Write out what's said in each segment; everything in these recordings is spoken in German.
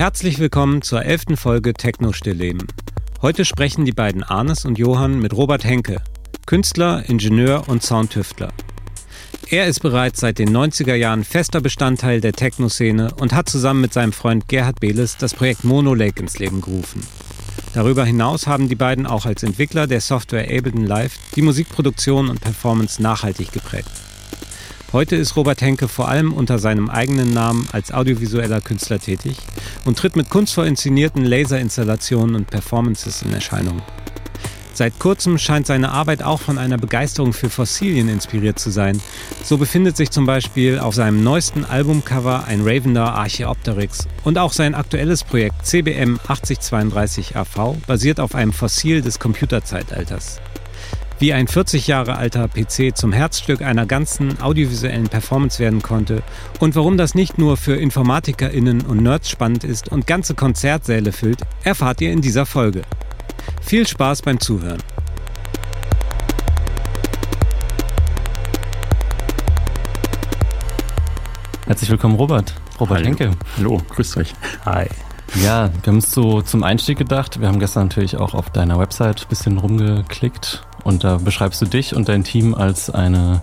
Herzlich willkommen zur elften Folge Techno Stillleben. Heute sprechen die beiden Arnes und Johann mit Robert Henke, Künstler, Ingenieur und Soundtüftler. Er ist bereits seit den 90er Jahren fester Bestandteil der Techno-Szene und hat zusammen mit seinem Freund Gerhard Beles das Projekt Mono Lake ins Leben gerufen. Darüber hinaus haben die beiden auch als Entwickler der Software Ableton Live die Musikproduktion und Performance nachhaltig geprägt. Heute ist Robert Henke vor allem unter seinem eigenen Namen als audiovisueller Künstler tätig und tritt mit kunstvoll inszenierten Laserinstallationen und Performances in Erscheinung. Seit kurzem scheint seine Arbeit auch von einer Begeisterung für Fossilien inspiriert zu sein. So befindet sich zum Beispiel auf seinem neuesten Albumcover ein Ravender Archaeopteryx und auch sein aktuelles Projekt CBM 8032 AV basiert auf einem Fossil des Computerzeitalters wie ein 40 Jahre alter PC zum Herzstück einer ganzen audiovisuellen Performance werden konnte und warum das nicht nur für InformatikerInnen und Nerds spannend ist und ganze Konzertsäle füllt, erfahrt ihr in dieser Folge. Viel Spaß beim Zuhören. Herzlich willkommen, Robert. Robert Hallo. Henke. Hallo, grüßt euch. Hi. Ja, wir haben es so zum Einstieg gedacht. Wir haben gestern natürlich auch auf deiner Website ein bisschen rumgeklickt und da beschreibst du dich und dein Team als eine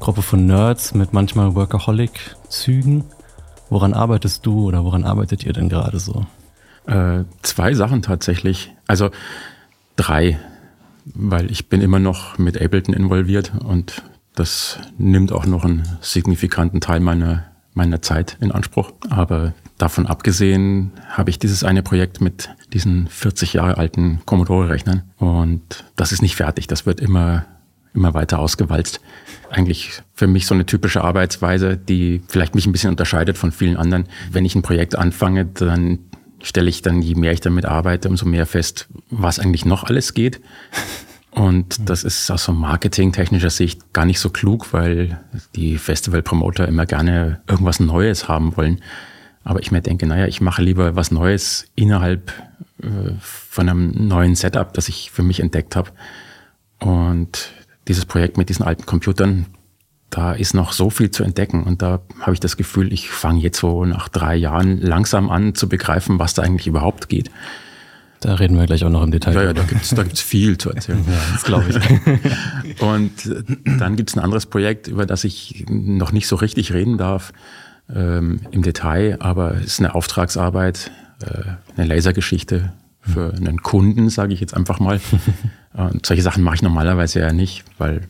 Gruppe von Nerds mit manchmal Workaholic-Zügen. Woran arbeitest du oder woran arbeitet ihr denn gerade so? Äh, zwei Sachen tatsächlich. Also drei, weil ich bin immer noch mit Ableton involviert und das nimmt auch noch einen signifikanten Teil meiner, meiner Zeit in Anspruch. Aber davon abgesehen habe ich dieses eine Projekt mit diesen 40 Jahre alten Commodore-Rechnern und das ist nicht fertig. Das wird immer, immer weiter ausgewalzt. Eigentlich für mich so eine typische Arbeitsweise, die vielleicht mich ein bisschen unterscheidet von vielen anderen. Wenn ich ein Projekt anfange, dann stelle ich dann, je mehr ich damit arbeite, umso mehr fest, was eigentlich noch alles geht. Und das ist aus so marketingtechnischer Sicht gar nicht so klug, weil die Festival-Promoter immer gerne irgendwas Neues haben wollen. Aber ich mir denke, naja, ich mache lieber was Neues innerhalb äh, von einem neuen Setup, das ich für mich entdeckt habe. Und dieses Projekt mit diesen alten Computern, da ist noch so viel zu entdecken. Und da habe ich das Gefühl, ich fange jetzt so nach drei Jahren langsam an zu begreifen, was da eigentlich überhaupt geht. Da reden wir gleich auch noch im Detail. Ja, ja, da gibt's da gibt's viel zu erzählen. ja, das glaube ich. Und dann gibt's ein anderes Projekt, über das ich noch nicht so richtig reden darf ähm, im Detail, aber es ist eine Auftragsarbeit, äh, eine Lasergeschichte für einen Kunden, sage ich jetzt einfach mal. Und solche Sachen mache ich normalerweise ja nicht, weil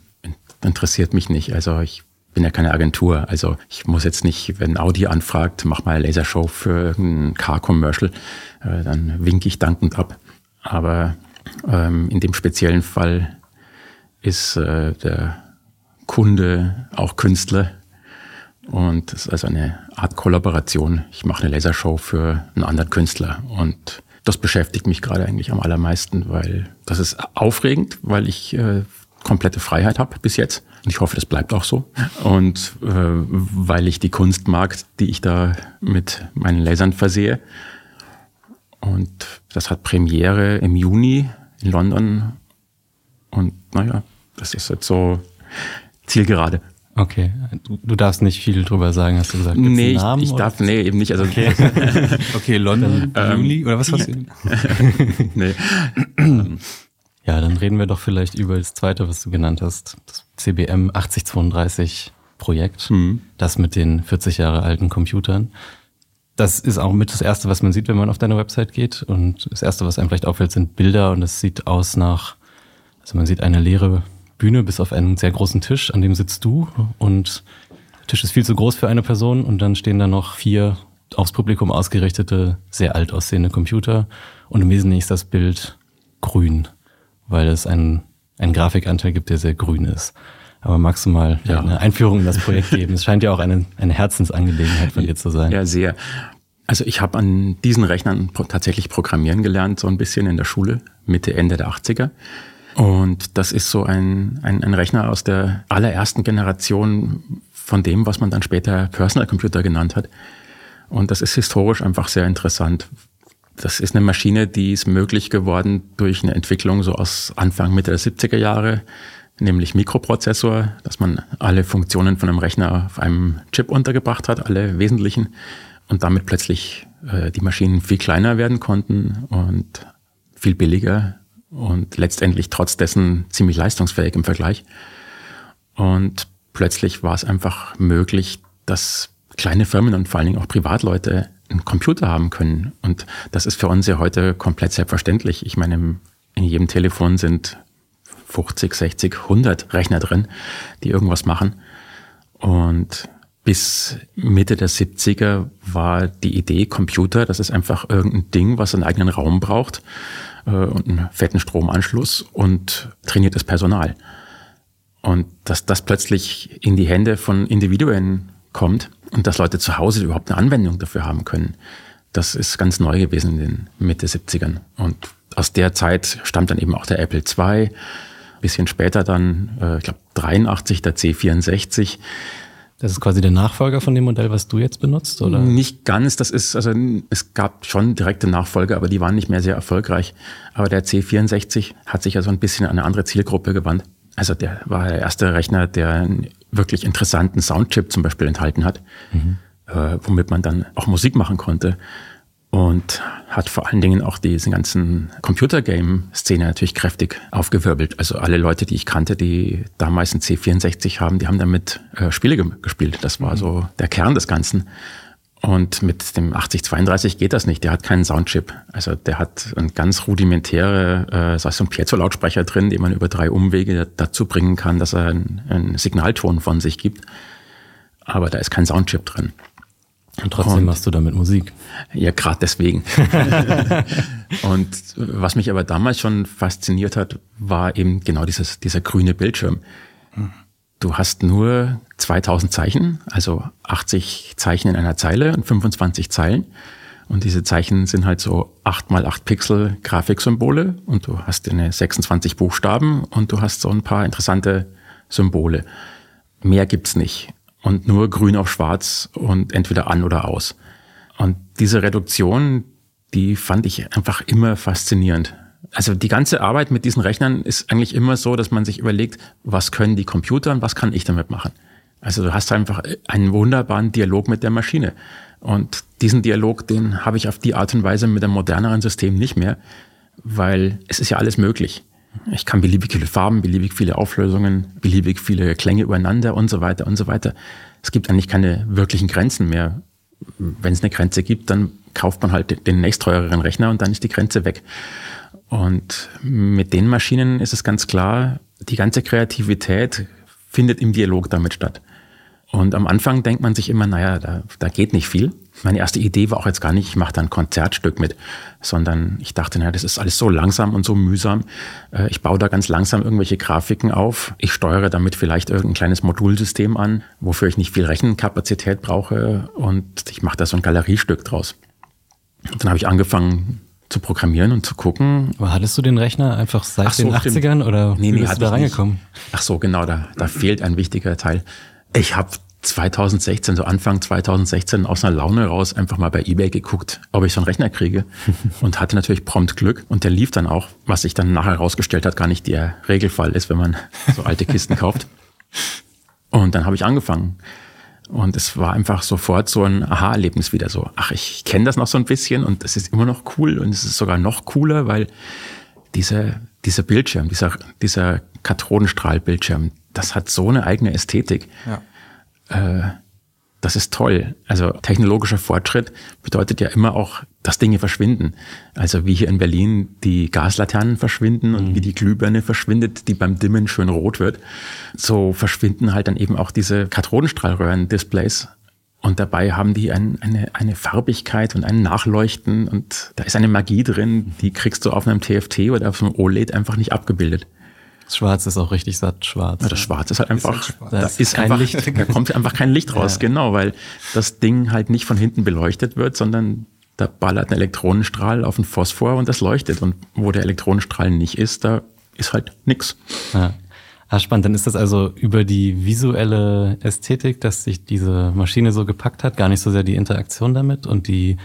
interessiert mich nicht. Also ich bin ja keine Agentur. Also ich muss jetzt nicht, wenn Audi anfragt, mach mal eine Lasershow für ein Car-Commercial, äh, dann winke ich dankend ab. Aber ähm, in dem speziellen Fall ist äh, der Kunde auch Künstler und das ist also eine Art Kollaboration. Ich mache eine Lasershow für einen anderen Künstler und das beschäftigt mich gerade eigentlich am allermeisten, weil das ist aufregend, weil ich äh, komplette Freiheit habe bis jetzt. Und ich hoffe, das bleibt auch so. Und äh, weil ich die Kunst mag, die ich da mit meinen Lasern versehe. Und das hat Premiere im Juni in London. Und naja, das ist jetzt so Zielgerade. Okay, du, du darfst nicht viel drüber sagen, hast du gesagt. Gibt's nee, ich, ich darf, nee, eben nicht. Also, okay, okay London, ähm, Juli, oder was hast du? nee. Ja, dann reden wir doch vielleicht über das zweite, was du genannt hast. Das CBM 8032 Projekt. Mhm. Das mit den 40 Jahre alten Computern. Das ist auch mit das erste, was man sieht, wenn man auf deine Website geht. Und das erste, was einem vielleicht auffällt, sind Bilder. Und es sieht aus nach, also man sieht eine leere Bühne bis auf einen sehr großen Tisch, an dem sitzt du. Und der Tisch ist viel zu groß für eine Person. Und dann stehen da noch vier aufs Publikum ausgerichtete, sehr alt aussehende Computer. Und im Wesentlichen ist das Bild grün weil es einen, einen Grafikanteil gibt, der sehr grün ist. Aber magst du mal ja. eine Einführung in das Projekt geben? Es scheint ja auch eine, eine Herzensangelegenheit von dir zu sein. Ja, sehr. Also ich habe an diesen Rechnern tatsächlich programmieren gelernt, so ein bisschen in der Schule, Mitte, Ende der 80er. Und das ist so ein, ein, ein Rechner aus der allerersten Generation von dem, was man dann später Personal Computer genannt hat. Und das ist historisch einfach sehr interessant, das ist eine Maschine, die ist möglich geworden durch eine Entwicklung so aus Anfang Mitte der 70er Jahre, nämlich Mikroprozessor, dass man alle Funktionen von einem Rechner auf einem Chip untergebracht hat, alle wesentlichen. und damit plötzlich äh, die Maschinen viel kleiner werden konnten und viel billiger und letztendlich trotz dessen ziemlich leistungsfähig im Vergleich. Und plötzlich war es einfach möglich, dass kleine Firmen und vor allen Dingen auch Privatleute einen Computer haben können. Und das ist für uns ja heute komplett selbstverständlich. Ich meine, in jedem Telefon sind 50, 60, 100 Rechner drin, die irgendwas machen. Und bis Mitte der 70er war die Idee Computer, das ist einfach irgendein Ding, was einen eigenen Raum braucht und einen fetten Stromanschluss und trainiertes Personal. Und dass das plötzlich in die Hände von Individuen kommt und dass Leute zu Hause überhaupt eine Anwendung dafür haben können, das ist ganz neu gewesen in den Mitte 70ern. Und aus der Zeit stammt dann eben auch der Apple II, bisschen später dann, äh, ich glaube 83, der C64. Das ist quasi der Nachfolger von dem Modell, was du jetzt benutzt, oder? Nicht ganz. Das ist, also es gab schon direkte Nachfolger, aber die waren nicht mehr sehr erfolgreich. Aber der C64 hat sich also ein bisschen an eine andere Zielgruppe gewandt. Also der war der erste Rechner, der einen wirklich interessanten Soundchip zum Beispiel enthalten hat, mhm. äh, womit man dann auch Musik machen konnte und hat vor allen Dingen auch diese ganzen Computergame-Szene natürlich kräftig aufgewirbelt. Also alle Leute, die ich kannte, die damals ein C64 haben, die haben damit äh, Spiele ge gespielt. Das war mhm. so der Kern des Ganzen. Und mit dem 8032 geht das nicht. Der hat keinen Soundchip. Also der hat ein ganz rudimentäre, äh, so ein Piezo-Lautsprecher drin, den man über drei Umwege dazu bringen kann, dass er einen, einen Signalton von sich gibt. Aber da ist kein Soundchip drin. Und trotzdem und, machst du damit Musik. Ja, gerade deswegen. und was mich aber damals schon fasziniert hat, war eben genau dieses, dieser grüne Bildschirm. Du hast nur 2000 Zeichen, also 80 Zeichen in einer Zeile und 25 Zeilen. Und diese Zeichen sind halt so 8 mal 8 Pixel Grafiksymbole und du hast eine 26 Buchstaben und du hast so ein paar interessante Symbole. Mehr gibt's nicht und nur grün auf schwarz und entweder an oder aus. Und diese Reduktion, die fand ich einfach immer faszinierend. Also die ganze Arbeit mit diesen Rechnern ist eigentlich immer so, dass man sich überlegt, was können die Computer und was kann ich damit machen. Also du hast einfach einen wunderbaren Dialog mit der Maschine. Und diesen Dialog, den habe ich auf die Art und Weise mit einem moderneren System nicht mehr, weil es ist ja alles möglich. Ich kann beliebig viele Farben, beliebig viele Auflösungen, beliebig viele Klänge übereinander und so weiter und so weiter. Es gibt eigentlich keine wirklichen Grenzen mehr. Wenn es eine Grenze gibt, dann kauft man halt den nächstteureren Rechner und dann ist die Grenze weg. Und mit den Maschinen ist es ganz klar, die ganze Kreativität findet im Dialog damit statt. Und am Anfang denkt man sich immer, naja, da, da geht nicht viel. Meine erste Idee war auch jetzt gar nicht, ich mache da ein Konzertstück mit, sondern ich dachte, naja, das ist alles so langsam und so mühsam. Äh, ich baue da ganz langsam irgendwelche Grafiken auf. Ich steuere damit vielleicht irgendein kleines Modulsystem an, wofür ich nicht viel Rechenkapazität brauche. Und ich mache da so ein Galeriestück draus. Und dann habe ich angefangen, zu programmieren und zu gucken. Aber hattest du den Rechner einfach seit so, den 80ern stimmt. oder nee, nee, bist du da reingekommen? Nicht. Ach so, genau, da, da fehlt ein wichtiger Teil. Ich habe 2016, so Anfang 2016 aus einer Laune raus einfach mal bei eBay geguckt, ob ich so einen Rechner kriege und hatte natürlich prompt Glück und der lief dann auch, was sich dann nachher herausgestellt hat, gar nicht der Regelfall ist, wenn man so alte Kisten kauft. Und dann habe ich angefangen. Und es war einfach sofort so ein Aha-Erlebnis wieder so. Ach, ich kenne das noch so ein bisschen und es ist immer noch cool und es ist sogar noch cooler, weil dieser, dieser Bildschirm, dieser, dieser Kathodenstrahlbildschirm, das hat so eine eigene Ästhetik. Ja. Äh, das ist toll. Also technologischer Fortschritt bedeutet ja immer auch, dass Dinge verschwinden. Also wie hier in Berlin die Gaslaternen verschwinden und mhm. wie die Glühbirne verschwindet, die beim Dimmen schön rot wird. So verschwinden halt dann eben auch diese Kathodenstrahlröhren-Displays. Und dabei haben die ein, eine, eine Farbigkeit und ein Nachleuchten und da ist eine Magie drin, die kriegst du auf einem TFT oder auf einem OLED einfach nicht abgebildet. Das Schwarz ist auch richtig satt schwarz. Ja, das Schwarz ist halt einfach, ist halt da ist kein einfach, Licht. Da kommt einfach kein Licht raus, ja. genau, weil das Ding halt nicht von hinten beleuchtet wird, sondern da ballert ein Elektronenstrahl auf den Phosphor und das leuchtet. Und wo der Elektronenstrahl nicht ist, da ist halt nix. Ja. Ah, spannend. Dann ist das also über die visuelle Ästhetik, dass sich diese Maschine so gepackt hat, gar nicht so sehr die Interaktion damit und die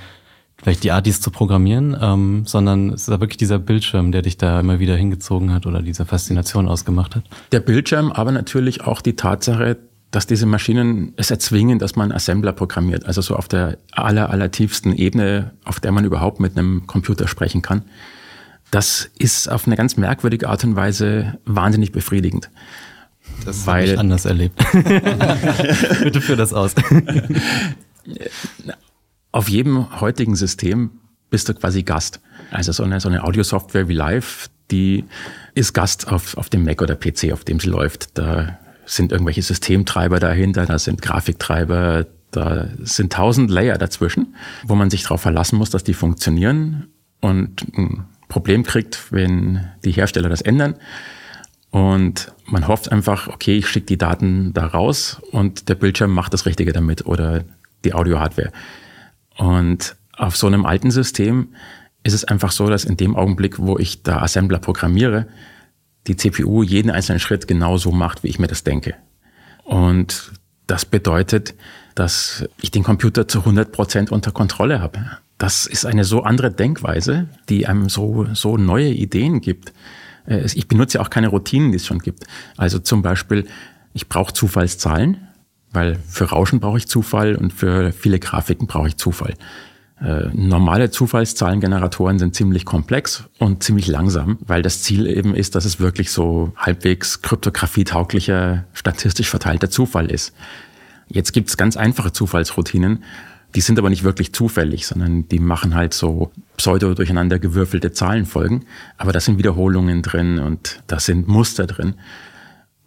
vielleicht die Art, dies zu programmieren, ähm, sondern es ist da wirklich dieser Bildschirm, der dich da immer wieder hingezogen hat oder diese Faszination ausgemacht hat. Der Bildschirm, aber natürlich auch die Tatsache, dass diese Maschinen es erzwingen, dass man Assembler programmiert, also so auf der aller, aller tiefsten Ebene, auf der man überhaupt mit einem Computer sprechen kann. Das ist auf eine ganz merkwürdige Art und Weise wahnsinnig befriedigend. Das habe ich anders erlebt. Bitte führ das aus. auf jedem heutigen System bist du quasi Gast. Also so eine, so eine Audio-Software wie Live, die ist Gast auf, auf dem Mac oder PC, auf dem sie läuft. Da sind irgendwelche Systemtreiber dahinter, da sind Grafiktreiber, da sind tausend Layer dazwischen, wo man sich darauf verlassen muss, dass die funktionieren und ein Problem kriegt, wenn die Hersteller das ändern. Und man hofft einfach, okay, ich schicke die Daten da raus und der Bildschirm macht das Richtige damit oder die Audio-Hardware. Und auf so einem alten System ist es einfach so, dass in dem Augenblick, wo ich da Assembler programmiere, die CPU jeden einzelnen Schritt genauso macht, wie ich mir das denke. Und das bedeutet, dass ich den Computer zu 100 Prozent unter Kontrolle habe. Das ist eine so andere Denkweise, die einem so, so neue Ideen gibt. Äh, ich benutze ja auch keine Routinen, die es schon gibt. Also zum Beispiel, ich brauche Zufallszahlen, weil für Rauschen brauche ich Zufall und für viele Grafiken brauche ich Zufall. Äh, normale Zufallszahlengeneratoren sind ziemlich komplex und ziemlich langsam, weil das Ziel eben ist, dass es wirklich so halbwegs kryptografietauglicher, statistisch verteilter Zufall ist. Jetzt gibt es ganz einfache Zufallsroutinen, die sind aber nicht wirklich zufällig, sondern die machen halt so pseudo durcheinander gewürfelte Zahlenfolgen. Aber da sind Wiederholungen drin und da sind Muster drin.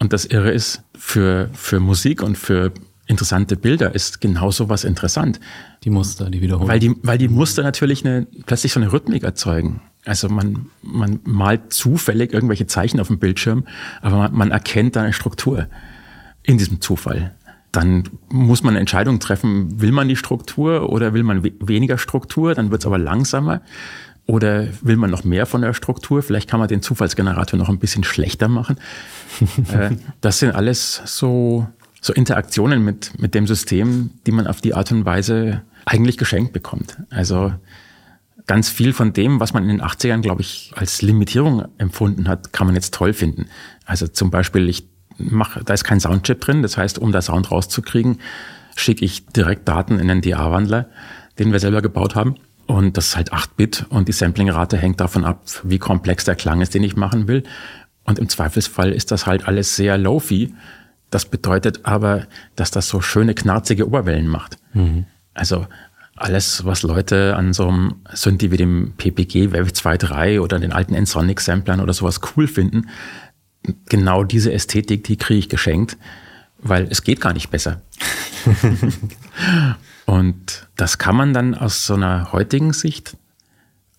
Und das Irre ist, für, für Musik und für interessante Bilder ist genauso was interessant. Die Muster, die Wiederholungen. Weil die, weil die Muster natürlich eine, plötzlich so eine Rhythmik erzeugen. Also man, man malt zufällig irgendwelche Zeichen auf dem Bildschirm, aber man, man erkennt da eine Struktur in diesem Zufall. Dann muss man eine Entscheidung treffen, will man die Struktur oder will man we weniger Struktur, dann wird es aber langsamer. Oder will man noch mehr von der Struktur? Vielleicht kann man den Zufallsgenerator noch ein bisschen schlechter machen. Äh, das sind alles so so Interaktionen mit, mit dem System, die man auf die Art und Weise eigentlich geschenkt bekommt. Also ganz viel von dem, was man in den 80ern, glaube ich, als Limitierung empfunden hat, kann man jetzt toll finden. Also zum Beispiel, ich mache, da ist kein Soundchip drin, das heißt, um da Sound rauszukriegen, schicke ich direkt Daten in einen DA-Wandler, den wir selber gebaut haben. Und das ist halt 8-Bit und die Samplingrate hängt davon ab, wie komplex der Klang ist, den ich machen will. Und im Zweifelsfall ist das halt alles sehr low-fi. Das bedeutet aber, dass das so schöne, knarzige Oberwellen macht. Mhm. Also alles, was Leute an so einem Synthi wie dem PPG Wave 2.3 oder den alten Ensonic-Samplern oder sowas cool finden, genau diese Ästhetik, die kriege ich geschenkt, weil es geht gar nicht besser. Und das kann man dann aus so einer heutigen Sicht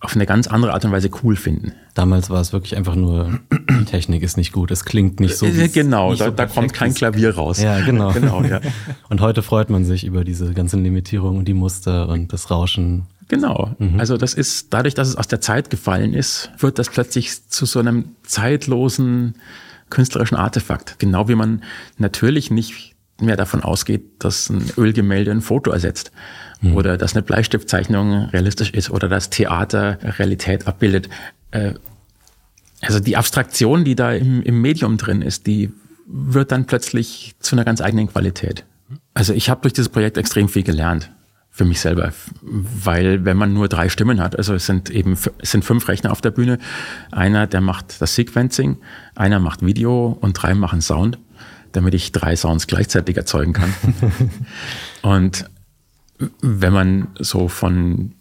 auf eine ganz andere Art und Weise cool finden. Damals war es wirklich einfach nur, die Technik ist nicht gut, es klingt nicht so. Äh, genau, da, so da kommt kein Klavier raus. Ja, genau. genau ja. Und heute freut man sich über diese ganzen Limitierungen und die Muster und das Rauschen. Genau. Mhm. Also das ist, dadurch, dass es aus der Zeit gefallen ist, wird das plötzlich zu so einem zeitlosen künstlerischen Artefakt. Genau wie man natürlich nicht mehr davon ausgeht, dass ein Ölgemälde ein Foto ersetzt mhm. oder dass eine Bleistiftzeichnung realistisch ist oder dass Theater Realität abbildet. Äh, also die Abstraktion, die da im, im Medium drin ist, die wird dann plötzlich zu einer ganz eigenen Qualität. Also ich habe durch dieses Projekt extrem viel gelernt für mich selber, weil wenn man nur drei Stimmen hat, also es sind eben es sind fünf Rechner auf der Bühne, einer der macht das Sequencing, einer macht Video und drei machen Sound, damit ich drei Sounds gleichzeitig erzeugen kann. und wenn man so von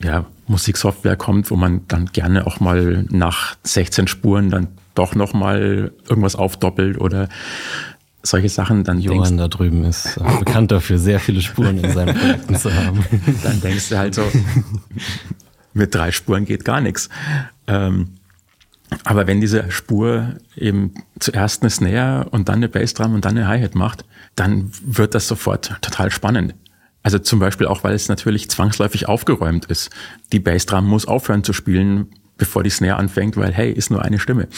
ja, Musiksoftware kommt, wo man dann gerne auch mal nach 16 Spuren dann doch noch mal irgendwas aufdoppelt oder solche Sachen, dann Johann da drüben ist bekannt dafür, sehr viele Spuren in seinen Projekten zu haben. Dann denkst du halt so, mit drei Spuren geht gar nichts. Ähm, aber wenn diese Spur eben zuerst eine Snare und dann eine Bassdrum und dann eine Hi-Hat macht, dann wird das sofort total spannend. Also zum Beispiel auch, weil es natürlich zwangsläufig aufgeräumt ist. Die Bassdrum muss aufhören zu spielen, bevor die Snare anfängt, weil hey, ist nur eine Stimme.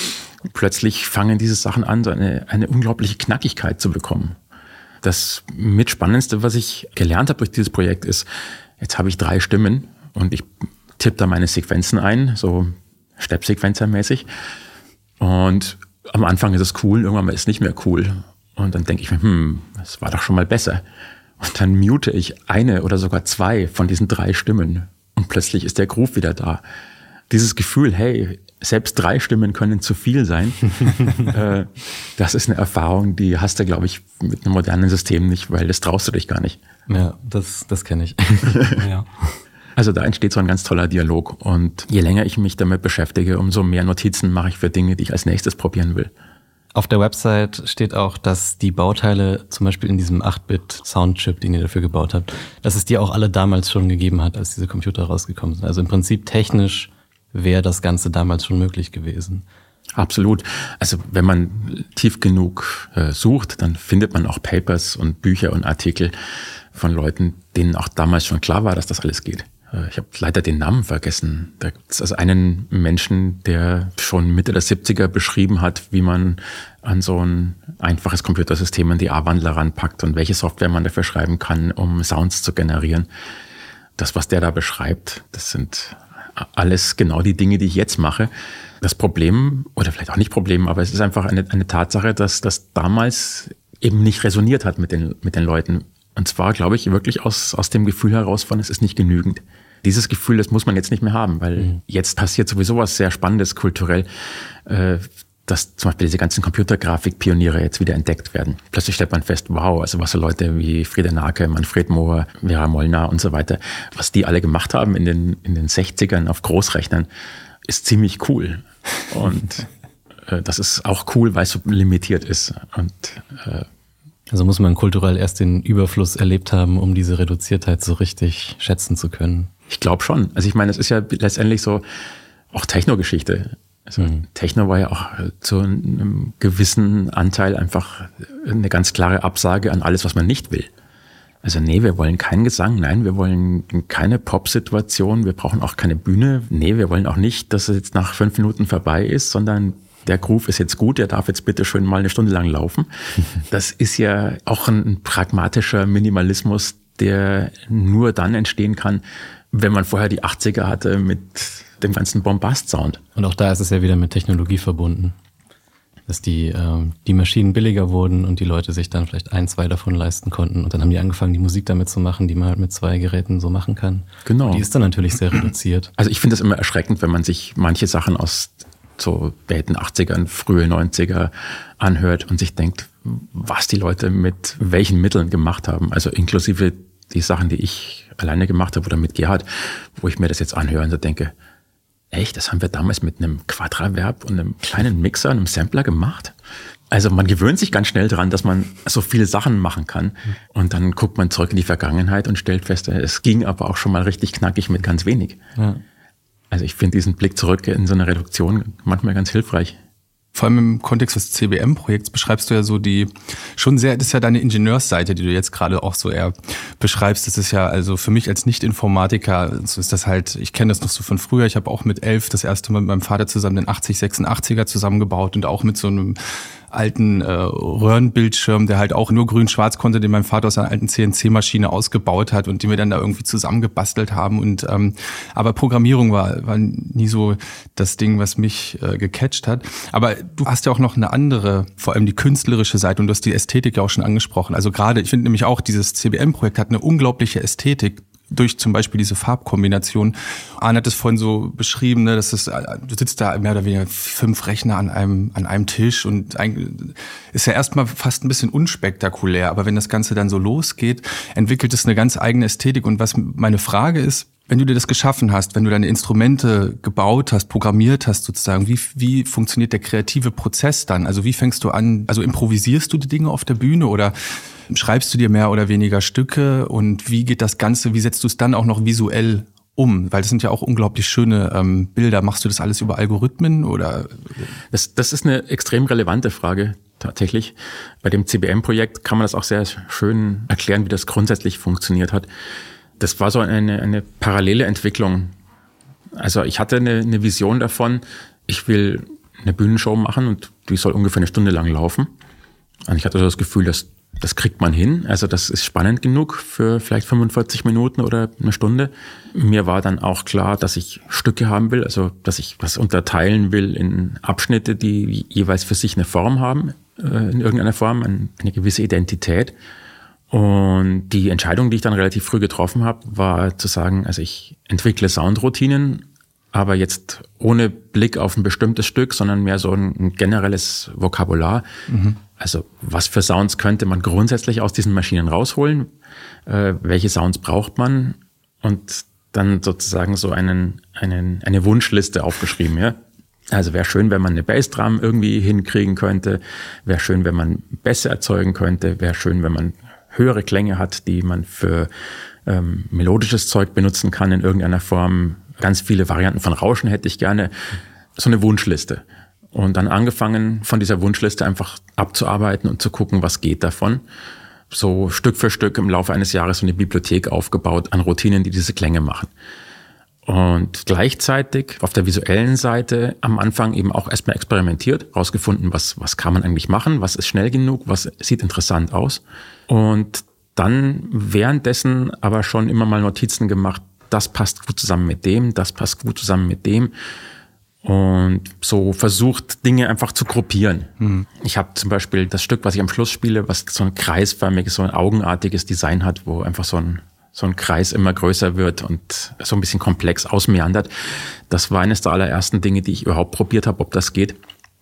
Plötzlich fangen diese Sachen an, so eine, eine unglaubliche Knackigkeit zu bekommen. Das mitspannendste, was ich gelernt habe durch dieses Projekt ist, jetzt habe ich drei Stimmen und ich tippe da meine Sequenzen ein, so Step-Sequencer-mäßig. Und am Anfang ist es cool, irgendwann mal ist es nicht mehr cool. Und dann denke ich mir, hm, es war doch schon mal besser. Und dann mute ich eine oder sogar zwei von diesen drei Stimmen und plötzlich ist der Groove wieder da. Dieses Gefühl, hey, selbst drei Stimmen können zu viel sein, äh, das ist eine Erfahrung, die hast du, glaube ich, mit einem modernen System nicht, weil das traust du dich gar nicht. Ja, das, das kenne ich. ja. Also da entsteht so ein ganz toller Dialog. Und je länger ich mich damit beschäftige, umso mehr Notizen mache ich für Dinge, die ich als nächstes probieren will. Auf der Website steht auch, dass die Bauteile, zum Beispiel in diesem 8-Bit-Soundchip, den ihr dafür gebaut habt, dass es die auch alle damals schon gegeben hat, als diese Computer rausgekommen sind. Also im Prinzip technisch wäre das Ganze damals schon möglich gewesen. Absolut. Also wenn man tief genug äh, sucht, dann findet man auch Papers und Bücher und Artikel von Leuten, denen auch damals schon klar war, dass das alles geht. Äh, ich habe leider den Namen vergessen. Da gibt es also einen Menschen, der schon Mitte der 70er beschrieben hat, wie man an so ein einfaches Computersystem in die A-Wandler ranpackt und welche Software man dafür schreiben kann, um Sounds zu generieren. Das, was der da beschreibt, das sind alles genau die Dinge, die ich jetzt mache. Das Problem, oder vielleicht auch nicht Problem, aber es ist einfach eine, eine Tatsache, dass das damals eben nicht resoniert hat mit den, mit den Leuten. Und zwar, glaube ich, wirklich aus, aus dem Gefühl heraus von, es ist nicht genügend dieses Gefühl, das muss man jetzt nicht mehr haben, weil mhm. jetzt passiert sowieso was sehr Spannendes kulturell, äh, dass zum Beispiel diese ganzen Computergrafik-Pioniere jetzt wieder entdeckt werden. Plötzlich stellt man fest, wow, also was so Leute wie Frieda Nake, Manfred Mohr, Vera Molnar und so weiter, was die alle gemacht haben in den, in den 60ern auf Großrechnern, ist ziemlich cool. Und äh, das ist auch cool, weil es so limitiert ist. Und äh, also muss man kulturell erst den Überfluss erlebt haben, um diese Reduziertheit so richtig schätzen zu können. Ich glaube schon. Also ich meine, es ist ja letztendlich so auch Techno-Geschichte. Also mhm. Techno war ja auch zu einem gewissen Anteil einfach eine ganz klare Absage an alles, was man nicht will. Also nee, wir wollen keinen Gesang, nein, wir wollen keine Pop-Situation, wir brauchen auch keine Bühne. Nee, wir wollen auch nicht, dass es jetzt nach fünf Minuten vorbei ist, sondern der Groove ist jetzt gut, der darf jetzt bitte schön mal eine Stunde lang laufen. Das ist ja auch ein pragmatischer Minimalismus, der nur dann entstehen kann, wenn man vorher die 80er hatte mit dem ganzen Bombast-Sound. Und auch da ist es ja wieder mit Technologie verbunden. Dass die, äh, die Maschinen billiger wurden und die Leute sich dann vielleicht ein, zwei davon leisten konnten. Und dann haben die angefangen, die Musik damit zu machen, die man halt mit zwei Geräten so machen kann. Genau. Und die ist dann natürlich sehr reduziert. Also ich finde es immer erschreckend, wenn man sich manche Sachen aus so späten 80ern, frühe 90er anhört und sich denkt, was die Leute mit welchen Mitteln gemacht haben. Also inklusive die Sachen, die ich alleine gemacht habe oder mit Gerhard, wo ich mir das jetzt anhöre und so denke, echt, das haben wir damals mit einem Quadraverb und einem kleinen Mixer, einem Sampler gemacht. Also man gewöhnt sich ganz schnell daran, dass man so viele Sachen machen kann. Und dann guckt man zurück in die Vergangenheit und stellt fest, es ging aber auch schon mal richtig knackig mit ganz wenig. Ja. Also ich finde diesen Blick zurück in so eine Reduktion manchmal ganz hilfreich vor allem im Kontext des CBM-Projekts beschreibst du ja so die, schon sehr, das ist ja deine Ingenieursseite, die du jetzt gerade auch so eher beschreibst. Das ist ja, also für mich als Nicht-Informatiker, so ist das halt, ich kenne das noch so von früher. Ich habe auch mit elf das erste Mal mit meinem Vater zusammen den 8086er zusammengebaut und auch mit so einem alten äh, Röhrenbildschirm, der halt auch nur grün-schwarz konnte, den mein Vater aus einer alten CNC-Maschine ausgebaut hat und die wir dann da irgendwie zusammengebastelt haben. Und ähm, aber Programmierung war, war nie so das Ding, was mich äh, gecatcht hat. Aber du hast ja auch noch eine andere, vor allem die künstlerische Seite und du hast die Ästhetik ja auch schon angesprochen. Also gerade, ich finde nämlich auch, dieses CBM-Projekt hat eine unglaubliche Ästhetik durch zum Beispiel diese Farbkombination. Arne hat es vorhin so beschrieben, ne, dass es, du sitzt da mehr oder weniger fünf Rechner an einem, an einem Tisch und ist ja erstmal fast ein bisschen unspektakulär, aber wenn das Ganze dann so losgeht, entwickelt es eine ganz eigene Ästhetik. Und was meine Frage ist, wenn du dir das geschaffen hast, wenn du deine Instrumente gebaut hast, programmiert hast sozusagen, wie, wie funktioniert der kreative Prozess dann? Also wie fängst du an, also improvisierst du die Dinge auf der Bühne oder schreibst du dir mehr oder weniger Stücke und wie geht das Ganze, wie setzt du es dann auch noch visuell um? Weil das sind ja auch unglaublich schöne ähm, Bilder. Machst du das alles über Algorithmen oder? Das, das ist eine extrem relevante Frage tatsächlich. Bei dem CBM-Projekt kann man das auch sehr schön erklären, wie das grundsätzlich funktioniert hat. Das war so eine, eine parallele Entwicklung. Also ich hatte eine, eine Vision davon, ich will eine Bühnenshow machen und die soll ungefähr eine Stunde lang laufen. Und ich hatte so das Gefühl, dass das kriegt man hin. Also das ist spannend genug für vielleicht 45 Minuten oder eine Stunde. Mir war dann auch klar, dass ich Stücke haben will, also dass ich was unterteilen will in Abschnitte, die jeweils für sich eine Form haben. äh, in irgendeiner Form, eine gewisse Identität. Und die Entscheidung, die ich dann relativ früh getroffen habe, war zu sagen, also ich entwickle Soundroutinen, aber jetzt ohne Blick auf ein bestimmtes Stück, sondern mehr so ein, generelles Vokabular. Mhm. Also was für Sounds könnte man grundsätzlich aus diesen Maschinen rausholen? Äh, welche Sounds braucht man? Und dann sozusagen so einen, einen, eine Wunschliste aufgeschrieben. Ja? Also wäre schön, wenn man eine Bassdrum irgendwie hinkriegen könnte. Wäre schön, wenn man Bässe erzeugen könnte. Wäre schön, wenn man höhere Klänge hat, die man für ähm, melodisches Zeug benutzen kann in irgendeiner Form. Ganz viele Varianten von Rauschen hätte ich gerne. So eine Wunschliste. Und dann angefangen, von dieser Wunschliste einfach abzuarbeiten und zu gucken, was geht davon. So Stück für Stück im Laufe eines Jahres so eine Bibliothek aufgebaut an Routinen, die diese Klänge machen. Und gleichzeitig auf der visuellen Seite am Anfang eben auch erstmal experimentiert, rausgefunden, was, was kann man eigentlich machen, was ist schnell genug, was sieht interessant aus. Und dann währenddessen aber schon immer mal Notizen gemacht, das passt gut zusammen mit dem, das passt gut zusammen mit dem. Und so versucht, Dinge einfach zu gruppieren. Mhm. Ich habe zum Beispiel das Stück, was ich am Schluss spiele, was so ein kreisförmiges, so ein augenartiges Design hat, wo einfach so ein, so ein Kreis immer größer wird und so ein bisschen komplex ausmeandert. Das war eines der allerersten Dinge, die ich überhaupt probiert habe, ob das geht.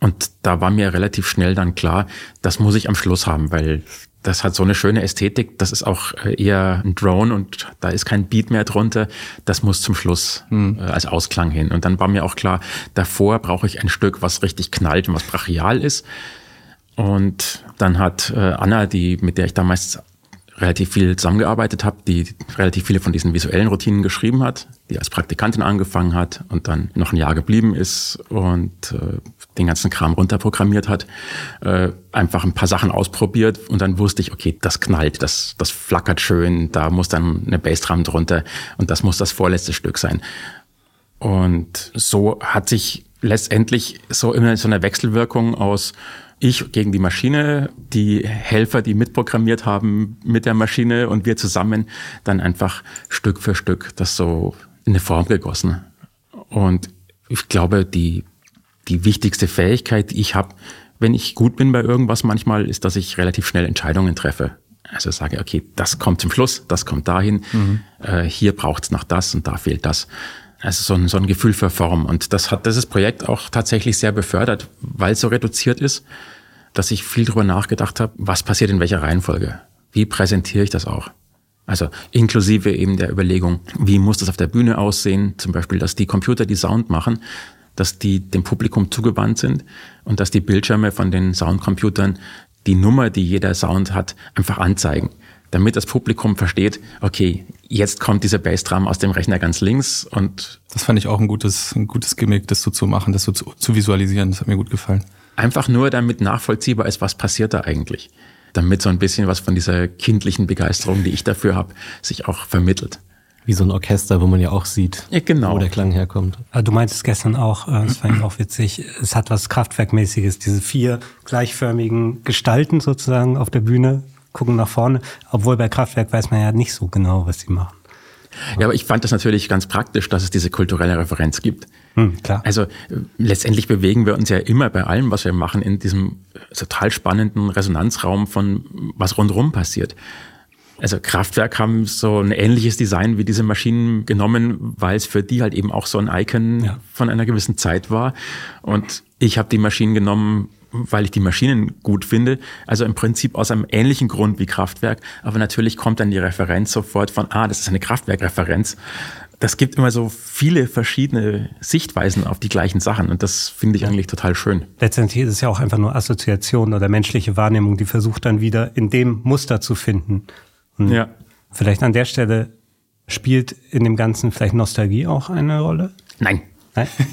Und da war mir relativ schnell dann klar, das muss ich am Schluss haben, weil das hat so eine schöne Ästhetik. Das ist auch äh, eher ein Drone und da ist kein Beat mehr drunter. Das muss zum Schluss mhm. äh, als Ausklang hin. Und dann war mir auch klar, davor brauche ich ein Stück, was richtig knallt und was brachial ist. Und dann hat äh, Anna, die mit der ich damals relativ viel zusammengearbeitet habe, die relativ viele von diesen visuellen Routinen geschrieben hat, die als Praktikantin angefangen hat und dann noch ein Jahr geblieben ist und äh, den ganzen Kram runterprogrammiert hat, äh, einfach ein paar Sachen ausprobiert und dann wusste ich, okay, das knallt, das, das flackert schön, da muss dann eine Bassdrum drunter und das muss das vorletzte Stück sein. Und so hat sich letztendlich so immer so eine Wechselwirkung aus ich gegen die Maschine, die Helfer, die mitprogrammiert haben mit der Maschine und wir zusammen dann einfach Stück für Stück das so in eine Form gegossen. Und ich glaube, die, die wichtigste Fähigkeit, die ich habe, wenn ich gut bin bei irgendwas manchmal, ist, dass ich relativ schnell Entscheidungen treffe. Also sage, okay, das kommt zum Schluss, das kommt dahin, mhm. äh, hier braucht es noch das und da fehlt das. Also so ein, so ein Gefühl für Form. Und das hat dieses Projekt auch tatsächlich sehr befördert, weil es so reduziert ist, dass ich viel drüber nachgedacht habe, was passiert in welcher Reihenfolge. Wie präsentiere ich das auch? Also inklusive eben der Überlegung, wie muss das auf der Bühne aussehen? Zum Beispiel, dass die Computer, die Sound machen, dass die dem Publikum zugewandt sind und dass die Bildschirme von den Soundcomputern die Nummer, die jeder Sound hat, einfach anzeigen damit das Publikum versteht, okay, jetzt kommt dieser Bassdrum aus dem Rechner ganz links und das fand ich auch ein gutes, ein gutes Gimmick, das so zu machen, das so zu, zu visualisieren. Das hat mir gut gefallen. Einfach nur, damit nachvollziehbar ist, was passiert da eigentlich. Damit so ein bisschen was von dieser kindlichen Begeisterung, die ich dafür habe, sich auch vermittelt. Wie so ein Orchester, wo man ja auch sieht, ja, genau. wo der Klang herkommt. Du meintest gestern auch, äh, das fand ich auch witzig, es hat was Kraftwerkmäßiges, diese vier gleichförmigen Gestalten sozusagen auf der Bühne, gucken nach vorne, obwohl bei Kraftwerk weiß man ja nicht so genau, was sie machen. Ja, aber ich fand das natürlich ganz praktisch, dass es diese kulturelle Referenz gibt. Hm, klar. Also äh, letztendlich bewegen wir uns ja immer bei allem, was wir machen, in diesem total spannenden Resonanzraum von was rundherum passiert. Also Kraftwerk haben so ein ähnliches Design wie diese Maschinen genommen, weil es für die halt eben auch so ein Icon ja. von einer gewissen Zeit war. Und ich habe die Maschinen genommen, weil ich die Maschinen gut finde. Also im Prinzip aus einem ähnlichen Grund wie Kraftwerk. Aber natürlich kommt dann die Referenz sofort von, ah, das ist eine Kraftwerkreferenz. Das gibt immer so viele verschiedene Sichtweisen auf die gleichen Sachen und das finde ich eigentlich total schön. Letztendlich ist es ja auch einfach nur Assoziation oder menschliche Wahrnehmung, die versucht dann wieder in dem Muster zu finden. Und ja. Vielleicht an der Stelle spielt in dem Ganzen vielleicht Nostalgie auch eine Rolle? Nein, Nein?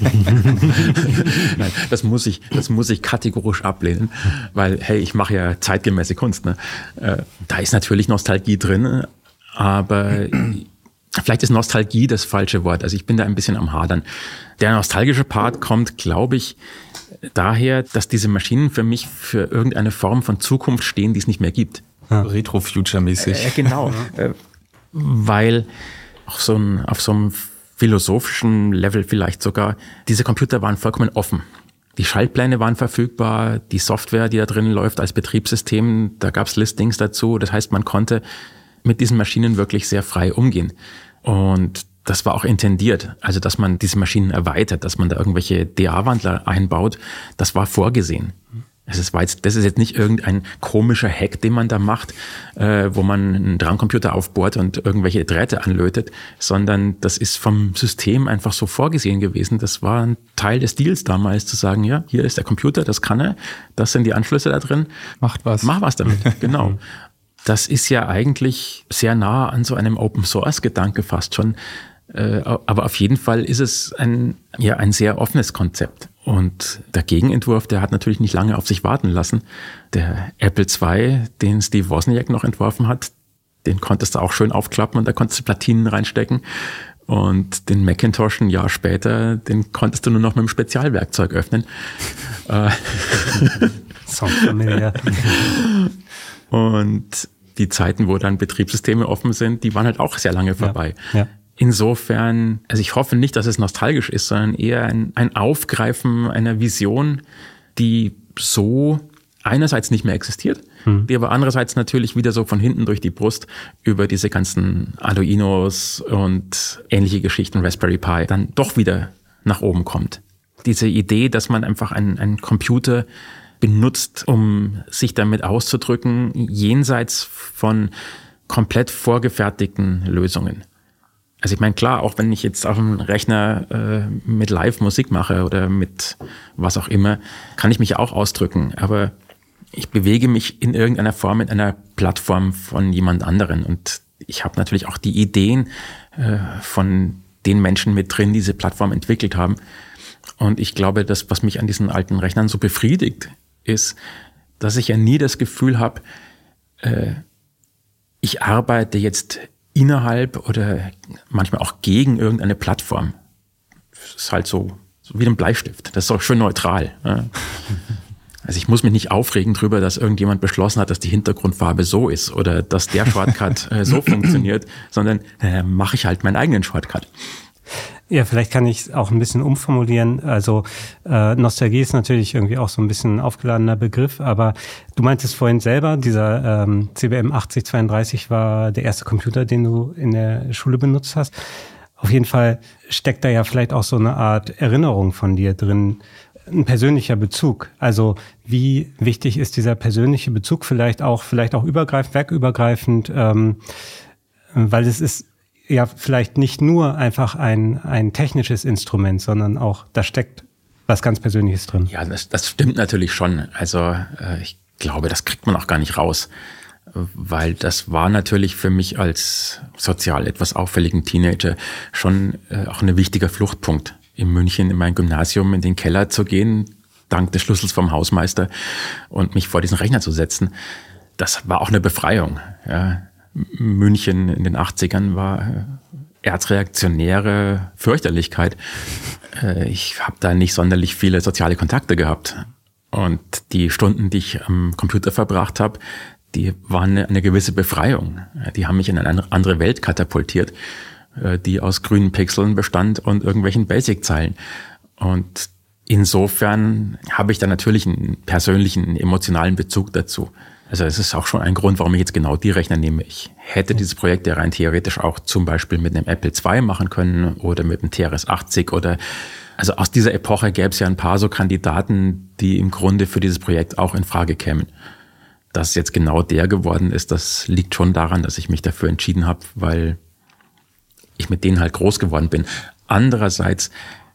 Nein, das muss ich, das muss ich kategorisch ablehnen, weil, hey, ich mache ja zeitgemäße Kunst. Ne? Äh, da ist natürlich Nostalgie drin, aber vielleicht ist Nostalgie das falsche Wort. Also ich bin da ein bisschen am Hadern. Der nostalgische Part kommt, glaube ich, daher, dass diese Maschinen für mich für irgendeine Form von Zukunft stehen, die es nicht mehr gibt. Ja. Retro-Future-mäßig. Äh, genau. äh, weil auf so, ein, auf so einem philosophischen Level vielleicht sogar, diese Computer waren vollkommen offen. die Schaltpläne waren verfügbar, die Software, die da drin läuft als Betriebssystem, da gab es Listings dazu. Das heißt, man konnte mit diesen Maschinen wirklich sehr frei umgehen. Und das war auch intendiert. Also, dass man diese Maschinen erweitert, dass man da irgendwelche DA-Wandler einbaut, das war vorgesehen. Das ist, jetzt, das ist jetzt nicht irgendein komischer Hack, den man da macht, äh, wo man einen Drumcomputer aufbohrt und irgendwelche Drähte anlötet, sondern das ist vom System einfach so vorgesehen gewesen. Das war ein Teil des Deals damals, zu sagen, ja, hier ist der Computer, das kann er, das sind die Anschlüsse da drin. Macht was. Mach was damit, genau. Das ist ja eigentlich sehr nah an so einem Open Source Gedanke fast schon. Äh, aber auf jeden Fall ist es ein, ja, ein sehr offenes Konzept. Und der Gegenentwurf, der hat natürlich nicht lange auf sich warten lassen. Der Apple II, den Steve Wozniak noch entworfen hat, den konntest du auch schön aufklappen und da konntest du Platinen reinstecken. Und den Macintosh ein Jahr später, den konntest du nur noch mit einem Spezialwerkzeug öffnen. Äh. Und die Zeiten, wo dann Betriebssysteme offen sind, die waren halt auch sehr lange vorbei. Ja, ja. Insofern, also ich hoffe nicht, dass es nostalgisch ist, sondern eher ein, ein Aufgreifen einer Vision, die so einerseits nicht mehr existiert, hm. die aber andererseits natürlich wieder so von hinten durch die Brust über diese ganzen Arduinos und ähnliche Geschichten, Raspberry Pi, dann doch wieder nach oben kommt. Diese Idee, dass man einfach einen, einen Computer benutzt, um sich damit auszudrücken, jenseits von komplett vorgefertigten Lösungen. Also ich meine, klar, auch wenn ich jetzt auf dem Rechner äh, mit Live Musik mache oder mit was auch immer, kann ich mich auch ausdrücken. Aber ich bewege mich in irgendeiner Form mit einer Plattform von jemand anderen. Und ich habe natürlich auch die Ideen äh, von den Menschen mit drin, die diese Plattform entwickelt haben. Und ich glaube, das, was mich an diesen alten Rechnern so befriedigt, ist, dass ich ja nie das Gefühl habe, äh, ich arbeite jetzt innerhalb oder manchmal auch gegen irgendeine Plattform. Das ist halt so, so wie ein Bleistift. Das ist auch schön neutral. Also ich muss mich nicht aufregen drüber, dass irgendjemand beschlossen hat, dass die Hintergrundfarbe so ist oder dass der Shortcut äh, so funktioniert, sondern äh, mache ich halt meinen eigenen Shortcut. Ja, vielleicht kann ich es auch ein bisschen umformulieren. Also äh, Nostalgie ist natürlich irgendwie auch so ein bisschen aufgeladener Begriff, aber du meintest vorhin selber, dieser ähm, CBM 8032 war der erste Computer, den du in der Schule benutzt hast. Auf jeden Fall steckt da ja vielleicht auch so eine Art Erinnerung von dir drin, ein persönlicher Bezug. Also wie wichtig ist dieser persönliche Bezug vielleicht auch, vielleicht auch übergreifend, werkübergreifend, ähm, weil es ist ja vielleicht nicht nur einfach ein, ein technisches Instrument, sondern auch, da steckt was ganz Persönliches drin. Ja, das, das stimmt natürlich schon. Also äh, ich glaube, das kriegt man auch gar nicht raus, weil das war natürlich für mich als sozial etwas auffälligen Teenager schon äh, auch ein wichtiger Fluchtpunkt. In München in mein Gymnasium in den Keller zu gehen, dank des Schlüssels vom Hausmeister und mich vor diesen Rechner zu setzen. Das war auch eine Befreiung. Ja. München in den 80ern war äh, erzreaktionäre Fürchterlichkeit. Äh, ich habe da nicht sonderlich viele soziale Kontakte gehabt. Und die Stunden, die ich am Computer verbracht habe, die waren eine, gewisse Befreiung. Die haben mich in eine andere Welt katapultiert, äh, die aus grünen Pixeln bestand und irgendwelchen Basic-Zeilen. Und insofern habe ich da natürlich einen persönlichen, emotionalen Bezug dazu. Also es ist auch schon ein Grund, warum ich jetzt genau die Rechner nehme. Ich hätte dieses Projekt ja rein theoretisch auch zum Beispiel mit einem Apple II machen können oder mit einem TRS-80 oder also aus dieser Epoche gäbe es ja ein paar so Kandidaten, die im Grunde für dieses Projekt auch in Frage kämen. Dass jetzt genau der geworden ist, das liegt schon daran, dass ich mich dafür entschieden habe, weil ich mit denen halt groß geworden bin. Andererseits,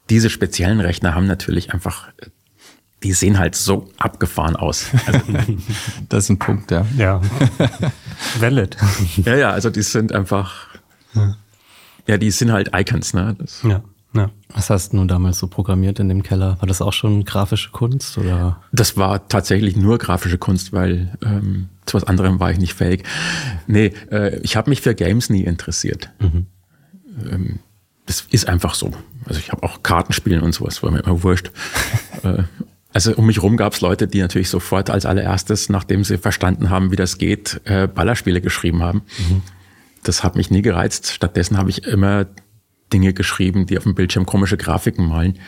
diese speziellen Rechner haben natürlich einfach die sehen halt so abgefahren aus. Also, das ist ein Punkt, ja. Ja. Valid. Ja, ja, also die sind einfach, ja, ja die sind halt Icons, ne? Das ja. Ja. Was hast du nun damals so programmiert in dem Keller? War das auch schon grafische Kunst oder? Das war tatsächlich nur grafische Kunst, weil ähm, zu was anderem war ich nicht fähig. Nee, äh, ich habe mich für Games nie interessiert. Mhm. Ähm, das ist einfach so. Also ich habe auch Kartenspielen und sowas, war mir immer wurscht. äh, also um mich rum gab es Leute, die natürlich sofort als allererstes, nachdem sie verstanden haben, wie das geht, äh, Ballerspiele geschrieben haben. Mhm. Das hat mich nie gereizt. Stattdessen habe ich immer Dinge geschrieben, die auf dem Bildschirm komische Grafiken malen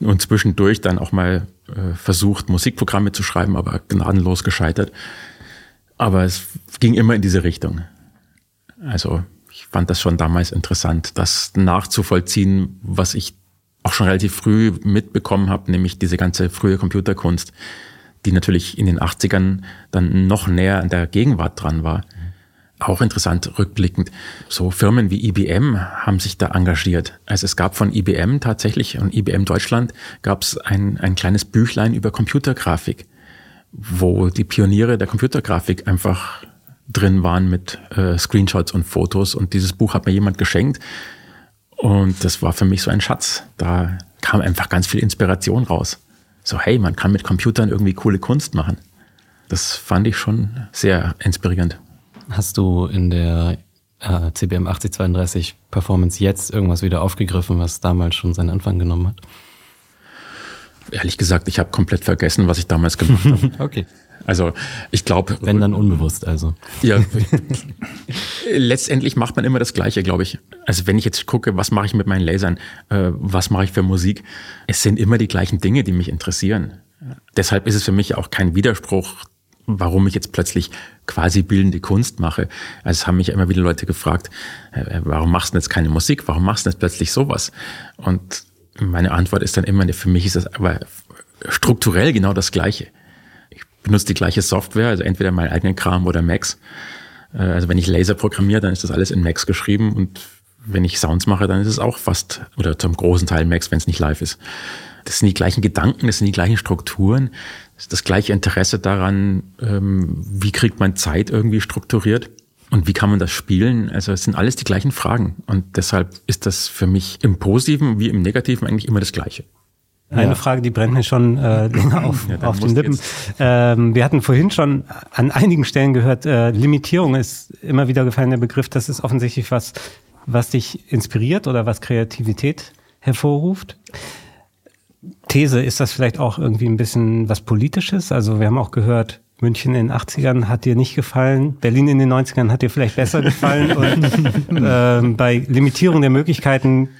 und zwischendurch dann auch mal äh, versucht, Musikprogramme zu schreiben, aber gnadenlos gescheitert. Aber es ging immer in diese Richtung. Also ich fand das schon damals interessant, das nachzuvollziehen, was ich auch schon relativ früh mitbekommen habe, nämlich diese ganze frühe Computerkunst, die natürlich in den 80ern dann noch näher an der Gegenwart dran war. Auch interessant rückblickend. So Firmen wie IBM haben sich da engagiert. Also es gab von IBM tatsächlich, und IBM Deutschland, gab es ein, ein kleines Büchlein über Computergrafik, wo die Pioniere der Computergrafik einfach drin waren mit äh, Screenshots und Fotos. Und dieses Buch hat mir jemand geschenkt. Und das war für mich so ein Schatz. Da kam einfach ganz viel Inspiration raus. So, hey, man kann mit Computern irgendwie coole Kunst machen. Das fand ich schon sehr inspirierend. Hast du in der äh, CBM 8032 Performance jetzt irgendwas wieder aufgegriffen, was damals schon seinen Anfang genommen hat? Ehrlich gesagt, ich habe komplett vergessen, was ich damals gemacht habe. okay. Also ich glaube. Wenn dann unbewusst, also. Ja. letztendlich macht man immer das Gleiche, glaube ich. Also wenn ich jetzt gucke, was mache ich mit meinen Lasern, äh, was mache ich für Musik, es sind immer die gleichen Dinge, die mich interessieren. Deshalb ist es für mich auch kein Widerspruch warum ich jetzt plötzlich quasi bildende Kunst mache. Also es haben mich immer wieder Leute gefragt, äh, warum machst du jetzt keine Musik? Warum machst du jetzt plötzlich sowas? Und meine Antwort ist dann immer, für mich ist das aber strukturell genau das Gleiche. Benutze die gleiche Software, also entweder meinen eigenen Kram oder Macs. Äh, also wenn ich Laser programmiere, dann ist das alles in Macs geschrieben und wenn ich Sounds mache, dann ist es auch fast oder zum großen Teil Macs, wenn es nicht live ist. Das sind die gleichen Gedanken, das sind die gleichen Strukturen, das ist das gleiche Interesse daran, ähm, wie kriegt man Zeit irgendwie strukturiert und wie kann man das spielen. Also es sind alles die gleichen Fragen und deshalb ist das für mich im Positiven wie im Negativen eigentlich immer das Gleiche. Eine ja. Frage, die brennt mir schon äh, länger auf, ja, auf den Lippen. Ähm, wir hatten vorhin schon an einigen Stellen gehört, äh, Limitierung ist immer wieder gefallen der Begriff. Das ist offensichtlich was, was dich inspiriert oder was Kreativität hervorruft. These, ist das vielleicht auch irgendwie ein bisschen was Politisches? Also wir haben auch gehört, München in den 80ern hat dir nicht gefallen, Berlin in den 90ern hat dir vielleicht besser gefallen und äh, bei Limitierung der Möglichkeiten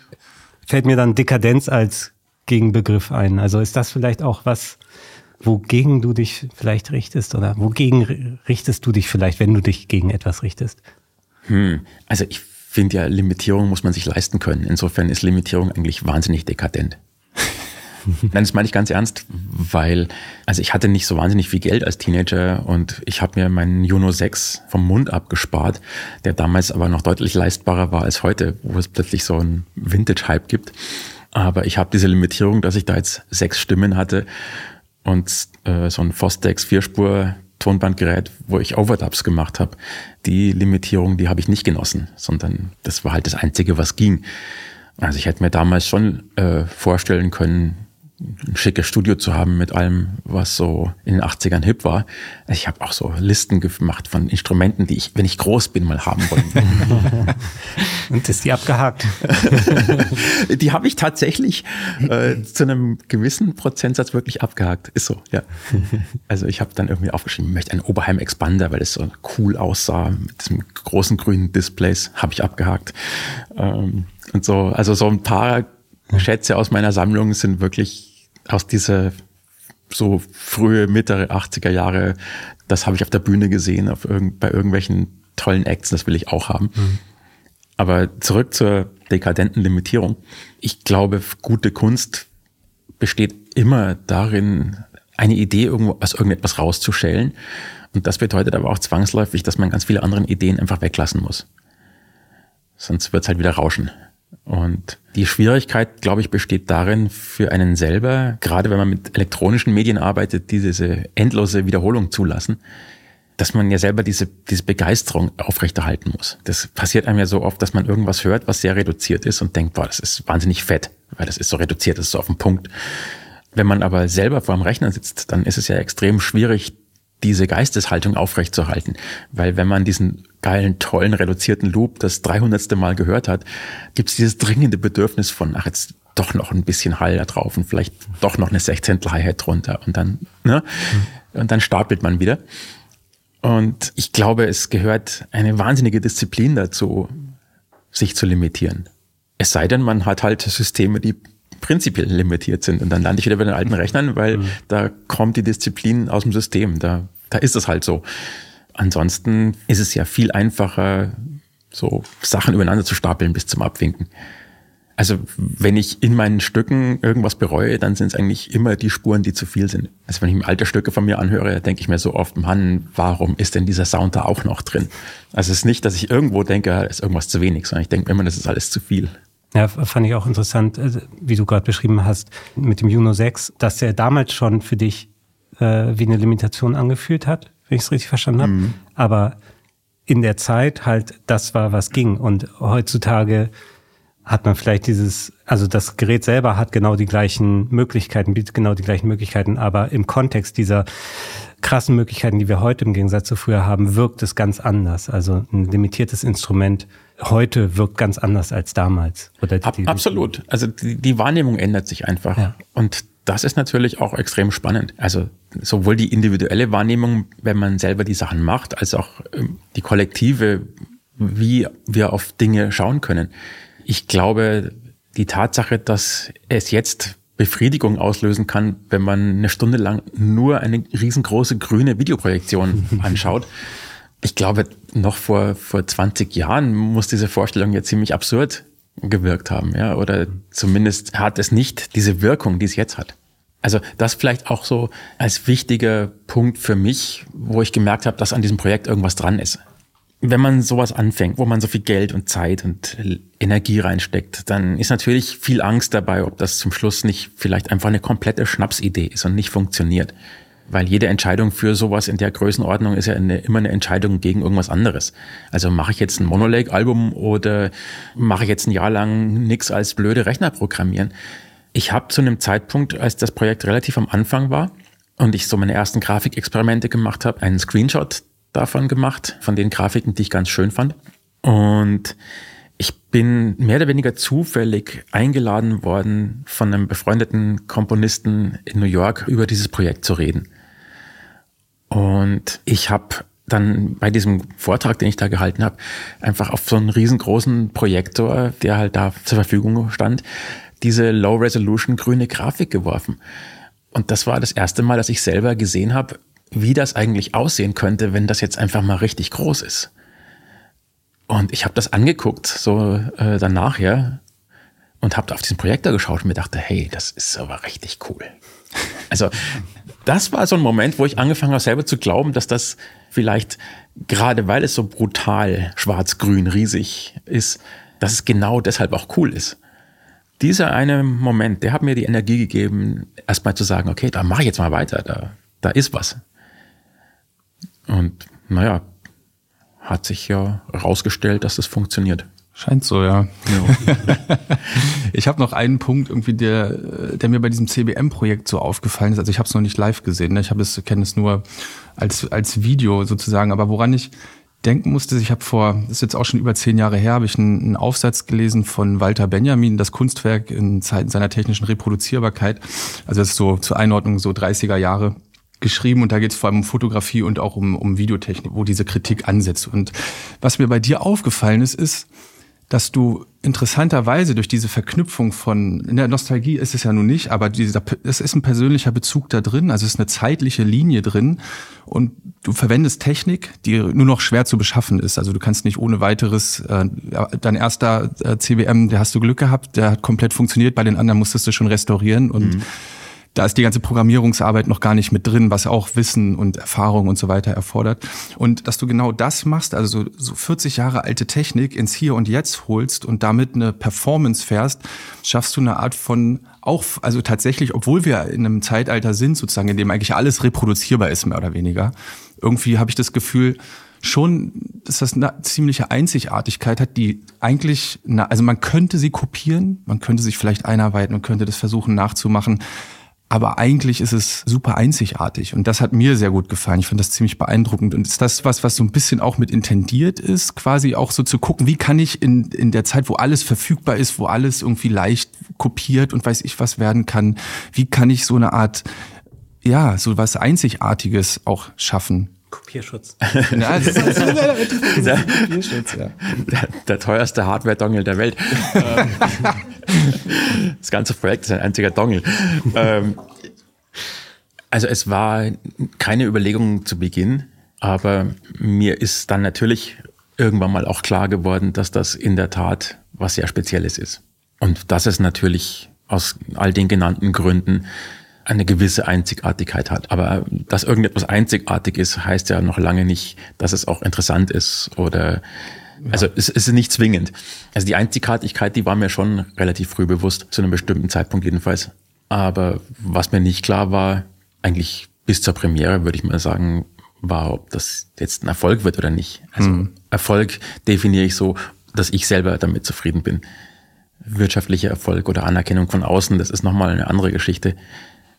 fällt mir dann Dekadenz als Gegenbegriff ein. Also ist das vielleicht auch was, wogegen du dich vielleicht richtest oder wogegen richtest du dich vielleicht, wenn du dich gegen etwas richtest? Hm. Also ich finde ja, Limitierung muss man sich leisten können. Insofern ist Limitierung eigentlich wahnsinnig dekadent. Nein, das meine ich ganz ernst, weil, also ich hatte nicht so wahnsinnig viel Geld als Teenager und ich habe mir meinen Juno 6 vom Mund abgespart, der damals aber noch deutlich leistbarer war als heute, wo es plötzlich so einen Vintage-Hype gibt. Aber ich habe diese Limitierung, dass ich da jetzt sechs Stimmen hatte und äh, so ein Fostex Vierspur Tonbandgerät, wo ich Overdubs gemacht habe. Die Limitierung, die habe ich nicht genossen, sondern das war halt das Einzige, was ging. Also ich hätte mir damals schon äh, vorstellen können, ein schickes Studio zu haben mit allem, was so in den 80ern hip war. Ich habe auch so Listen gemacht von Instrumenten, die ich, wenn ich groß bin, mal haben wollte. Und ist die abgehakt? die habe ich tatsächlich äh, zu einem gewissen Prozentsatz wirklich abgehakt. Ist so, ja. Also ich habe dann irgendwie aufgeschrieben, ich möchte einen Oberheim Expander, weil es so cool aussah mit diesem großen grünen Displays, habe ich abgehakt. Ähm, und so, also so ein paar Schätze aus meiner Sammlung sind wirklich aus dieser so frühe, mittlere 80er Jahre, das habe ich auf der Bühne gesehen, auf irgend, bei irgendwelchen tollen Acts, das will ich auch haben. Mhm. Aber zurück zur dekadenten Limitierung. Ich glaube, gute Kunst besteht immer darin, eine Idee irgendwo aus irgendetwas rauszuschälen. Und das bedeutet aber auch zwangsläufig, dass man ganz viele andere Ideen einfach weglassen muss. Sonst wird es halt wieder rauschen. Und die Schwierigkeit, glaube ich, besteht darin für einen selber, gerade wenn man mit elektronischen Medien arbeitet, die diese endlose Wiederholung zulassen, dass man ja selber diese, diese Begeisterung aufrechterhalten muss. Das passiert einem ja so oft, dass man irgendwas hört, was sehr reduziert ist und denkt, boah, das ist wahnsinnig fett, weil das ist so reduziert, das ist so auf den Punkt. Wenn man aber selber vor dem Rechner sitzt, dann ist es ja extrem schwierig, diese Geisteshaltung aufrechtzuerhalten. Weil wenn man diesen geilen, tollen, reduzierten Loop das 300. Mal gehört hat, gibt es dieses dringende Bedürfnis von, ach, jetzt doch noch ein bisschen Hall da drauf und vielleicht doch noch eine 16 Hi-Hat drunter und dann, ne? Mhm. Und dann stapelt man wieder. Und ich glaube, es gehört eine wahnsinnige Disziplin dazu, sich zu limitieren. Es sei denn, man hat halt Systeme, die prinzipiell limitiert sind. Und dann lande ich wieder bei den alten Rechnern, weil mhm. da kommt die Disziplin aus dem System. Da, da ist es halt so. Ansonsten ist es ja viel einfacher, so Sachen übereinander zu stapeln bis zum Abwinken. Also wenn ich in meinen Stücken irgendwas bereue, dann sind es eigentlich immer die Spuren, die zu viel sind. Also wenn ich mir alte Stücke von mir anhöre, denke ich mir so oft, Mann, warum ist denn dieser Sound da auch noch drin? Also es ist nicht, dass ich irgendwo denke, ist irgendwas zu wenig, sondern ich denke immer, das ist alles zu viel. Ja, fand ich auch interessant, äh, wie du gerade beschrieben hast, mit dem Juno 6, dass der damals schon für dich äh, wie eine Limitation angefühlt hat, wenn ich es richtig verstanden habe. Mhm. Aber in der Zeit halt, das war, was ging. Und heutzutage hat man vielleicht dieses, also das Gerät selber hat genau die gleichen Möglichkeiten, bietet genau die gleichen Möglichkeiten, aber im Kontext dieser krassen Möglichkeiten, die wir heute im Gegensatz zu früher haben, wirkt es ganz anders. Also ein limitiertes Instrument heute wirkt ganz anders als damals. Oder die, Absolut. Also die, die, Wahrnehmung ändert sich einfach. Ja. Und das ist natürlich auch extrem spannend. Also sowohl die individuelle Wahrnehmung, wenn man selber die Sachen macht, als auch ähm, die kollektive, wie wir auf Dinge schauen können. Ich glaube, die Tatsache, dass es jetzt Befriedigung auslösen kann, wenn man eine Stunde lang nur eine riesengroße grüne Videoprojektion anschaut. Ich glaube, noch vor, vor 20 Jahren muss diese Vorstellung ja ziemlich absurd gewirkt haben, ja, oder zumindest hat es nicht diese Wirkung, die es jetzt hat. Also das vielleicht auch so als wichtiger Punkt für mich, wo ich gemerkt habe, dass an diesem Projekt irgendwas dran ist wenn man sowas anfängt, wo man so viel Geld und Zeit und Energie reinsteckt, dann ist natürlich viel Angst dabei, ob das zum Schluss nicht vielleicht einfach eine komplette Schnapsidee ist und nicht funktioniert. Weil jede Entscheidung für sowas in der Größenordnung ist ja eine, immer eine Entscheidung gegen irgendwas anderes. Also mache ich jetzt ein Monolake-Album oder mache ich jetzt ein Jahr lang nichts als blöde Rechner programmieren. Ich habe zu einem Zeitpunkt, als das Projekt relativ am Anfang war und ich so meine ersten Grafikexperimente gemacht habe, einen Screenshot davon gemacht, von den Grafiken, die ich ganz schön fand. Und ich bin mehr oder weniger zufällig eingeladen worden, von einem befreundeten Komponisten in New York über dieses Projekt zu reden. Und ich habe dann bei diesem Vortrag, den ich da gehalten habe, einfach auf so einen riesengroßen Projektor, der halt da zur Verfügung stand, diese Low-Resolution grüne Grafik geworfen. Und das war das erste Mal, dass ich selber gesehen habe, wie das eigentlich aussehen könnte, wenn das jetzt einfach mal richtig groß ist. Und ich habe das angeguckt, so äh, danach, ja, und habe auf diesen Projektor geschaut und mir dachte, hey, das ist aber richtig cool. Also das war so ein Moment, wo ich angefangen habe, selber zu glauben, dass das vielleicht, gerade weil es so brutal schwarz-grün riesig ist, dass es genau deshalb auch cool ist. Dieser eine Moment, der hat mir die Energie gegeben, erstmal zu sagen, okay, da mache ich jetzt mal weiter, da, da ist was. Und naja, hat sich ja herausgestellt, dass das funktioniert. Scheint so, ja. ja. ich habe noch einen Punkt irgendwie, der, der mir bei diesem CBM-Projekt so aufgefallen ist. Also ich habe es noch nicht live gesehen, ne? ich habe es kenne es nur als als Video sozusagen. Aber woran ich denken musste, ich habe vor, das ist jetzt auch schon über zehn Jahre her, habe ich einen, einen Aufsatz gelesen von Walter Benjamin, das Kunstwerk in Zeiten seiner technischen Reproduzierbarkeit. Also das ist so zur Einordnung so 30er Jahre geschrieben und da geht es vor allem um Fotografie und auch um, um Videotechnik, wo diese Kritik ansetzt. Und was mir bei dir aufgefallen ist, ist, dass du interessanterweise durch diese Verknüpfung von, in der Nostalgie ist es ja nun nicht, aber dieser, es ist ein persönlicher Bezug da drin, also es ist eine zeitliche Linie drin und du verwendest Technik, die nur noch schwer zu beschaffen ist. Also du kannst nicht ohne weiteres, äh, dein erster äh, CBM, der hast du Glück gehabt, der hat komplett funktioniert, bei den anderen musstest du schon restaurieren und mhm da ist die ganze Programmierungsarbeit noch gar nicht mit drin, was auch Wissen und Erfahrung und so weiter erfordert. Und dass du genau das machst, also so 40 Jahre alte Technik ins Hier und Jetzt holst und damit eine Performance fährst, schaffst du eine Art von auch, also tatsächlich, obwohl wir in einem Zeitalter sind, sozusagen, in dem eigentlich alles reproduzierbar ist, mehr oder weniger, irgendwie habe ich das Gefühl, schon, dass das eine ziemliche Einzigartigkeit hat, die eigentlich, also man könnte sie kopieren, man könnte sich vielleicht einarbeiten und könnte das versuchen nachzumachen. Aber eigentlich ist es super einzigartig und das hat mir sehr gut gefallen. Ich finde das ziemlich beeindruckend und ist das was, was so ein bisschen auch mit intendiert ist, quasi auch so zu gucken, wie kann ich in, in der Zeit, wo alles verfügbar ist, wo alles irgendwie leicht kopiert und weiß ich was werden kann, wie kann ich so eine Art, ja, so was Einzigartiges auch schaffen? Kopierschutz. ja, das ist der, Kopierschutz, ja. Der, der teuerste Hardware-Dongle der Welt. Das ganze Projekt ist ein einziger Dongle. Ähm, also es war keine Überlegung zu Beginn, aber mir ist dann natürlich irgendwann mal auch klar geworden, dass das in der Tat was sehr Spezielles ist. Und dass es natürlich aus all den genannten Gründen eine gewisse Einzigartigkeit hat. Aber dass irgendetwas einzigartig ist, heißt ja noch lange nicht, dass es auch interessant ist oder also es, es ist nicht zwingend. Also die Einzigartigkeit, die war mir schon relativ früh bewusst, zu einem bestimmten Zeitpunkt jedenfalls. Aber was mir nicht klar war, eigentlich bis zur Premiere, würde ich mal sagen, war, ob das jetzt ein Erfolg wird oder nicht. Also mhm. Erfolg definiere ich so, dass ich selber damit zufrieden bin. Wirtschaftlicher Erfolg oder Anerkennung von außen, das ist nochmal eine andere Geschichte.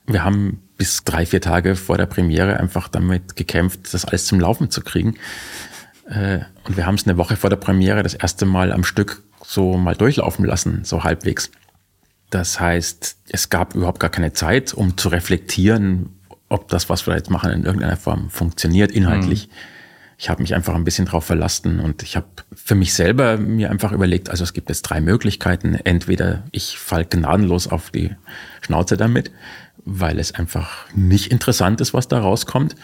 Wir haben bis drei, vier Tage vor der Premiere einfach damit gekämpft, das alles zum Laufen zu kriegen. Äh, und wir haben es eine Woche vor der Premiere das erste Mal am Stück so mal durchlaufen lassen, so halbwegs. Das heißt, es gab überhaupt gar keine Zeit, um zu reflektieren, ob das, was wir jetzt machen, in irgendeiner Form funktioniert inhaltlich. Mhm. Ich habe mich einfach ein bisschen drauf verlassen und ich habe für mich selber mir einfach überlegt, also es gibt jetzt drei Möglichkeiten. Entweder ich fall gnadenlos auf die Schnauze damit, weil es einfach nicht interessant ist, was da rauskommt.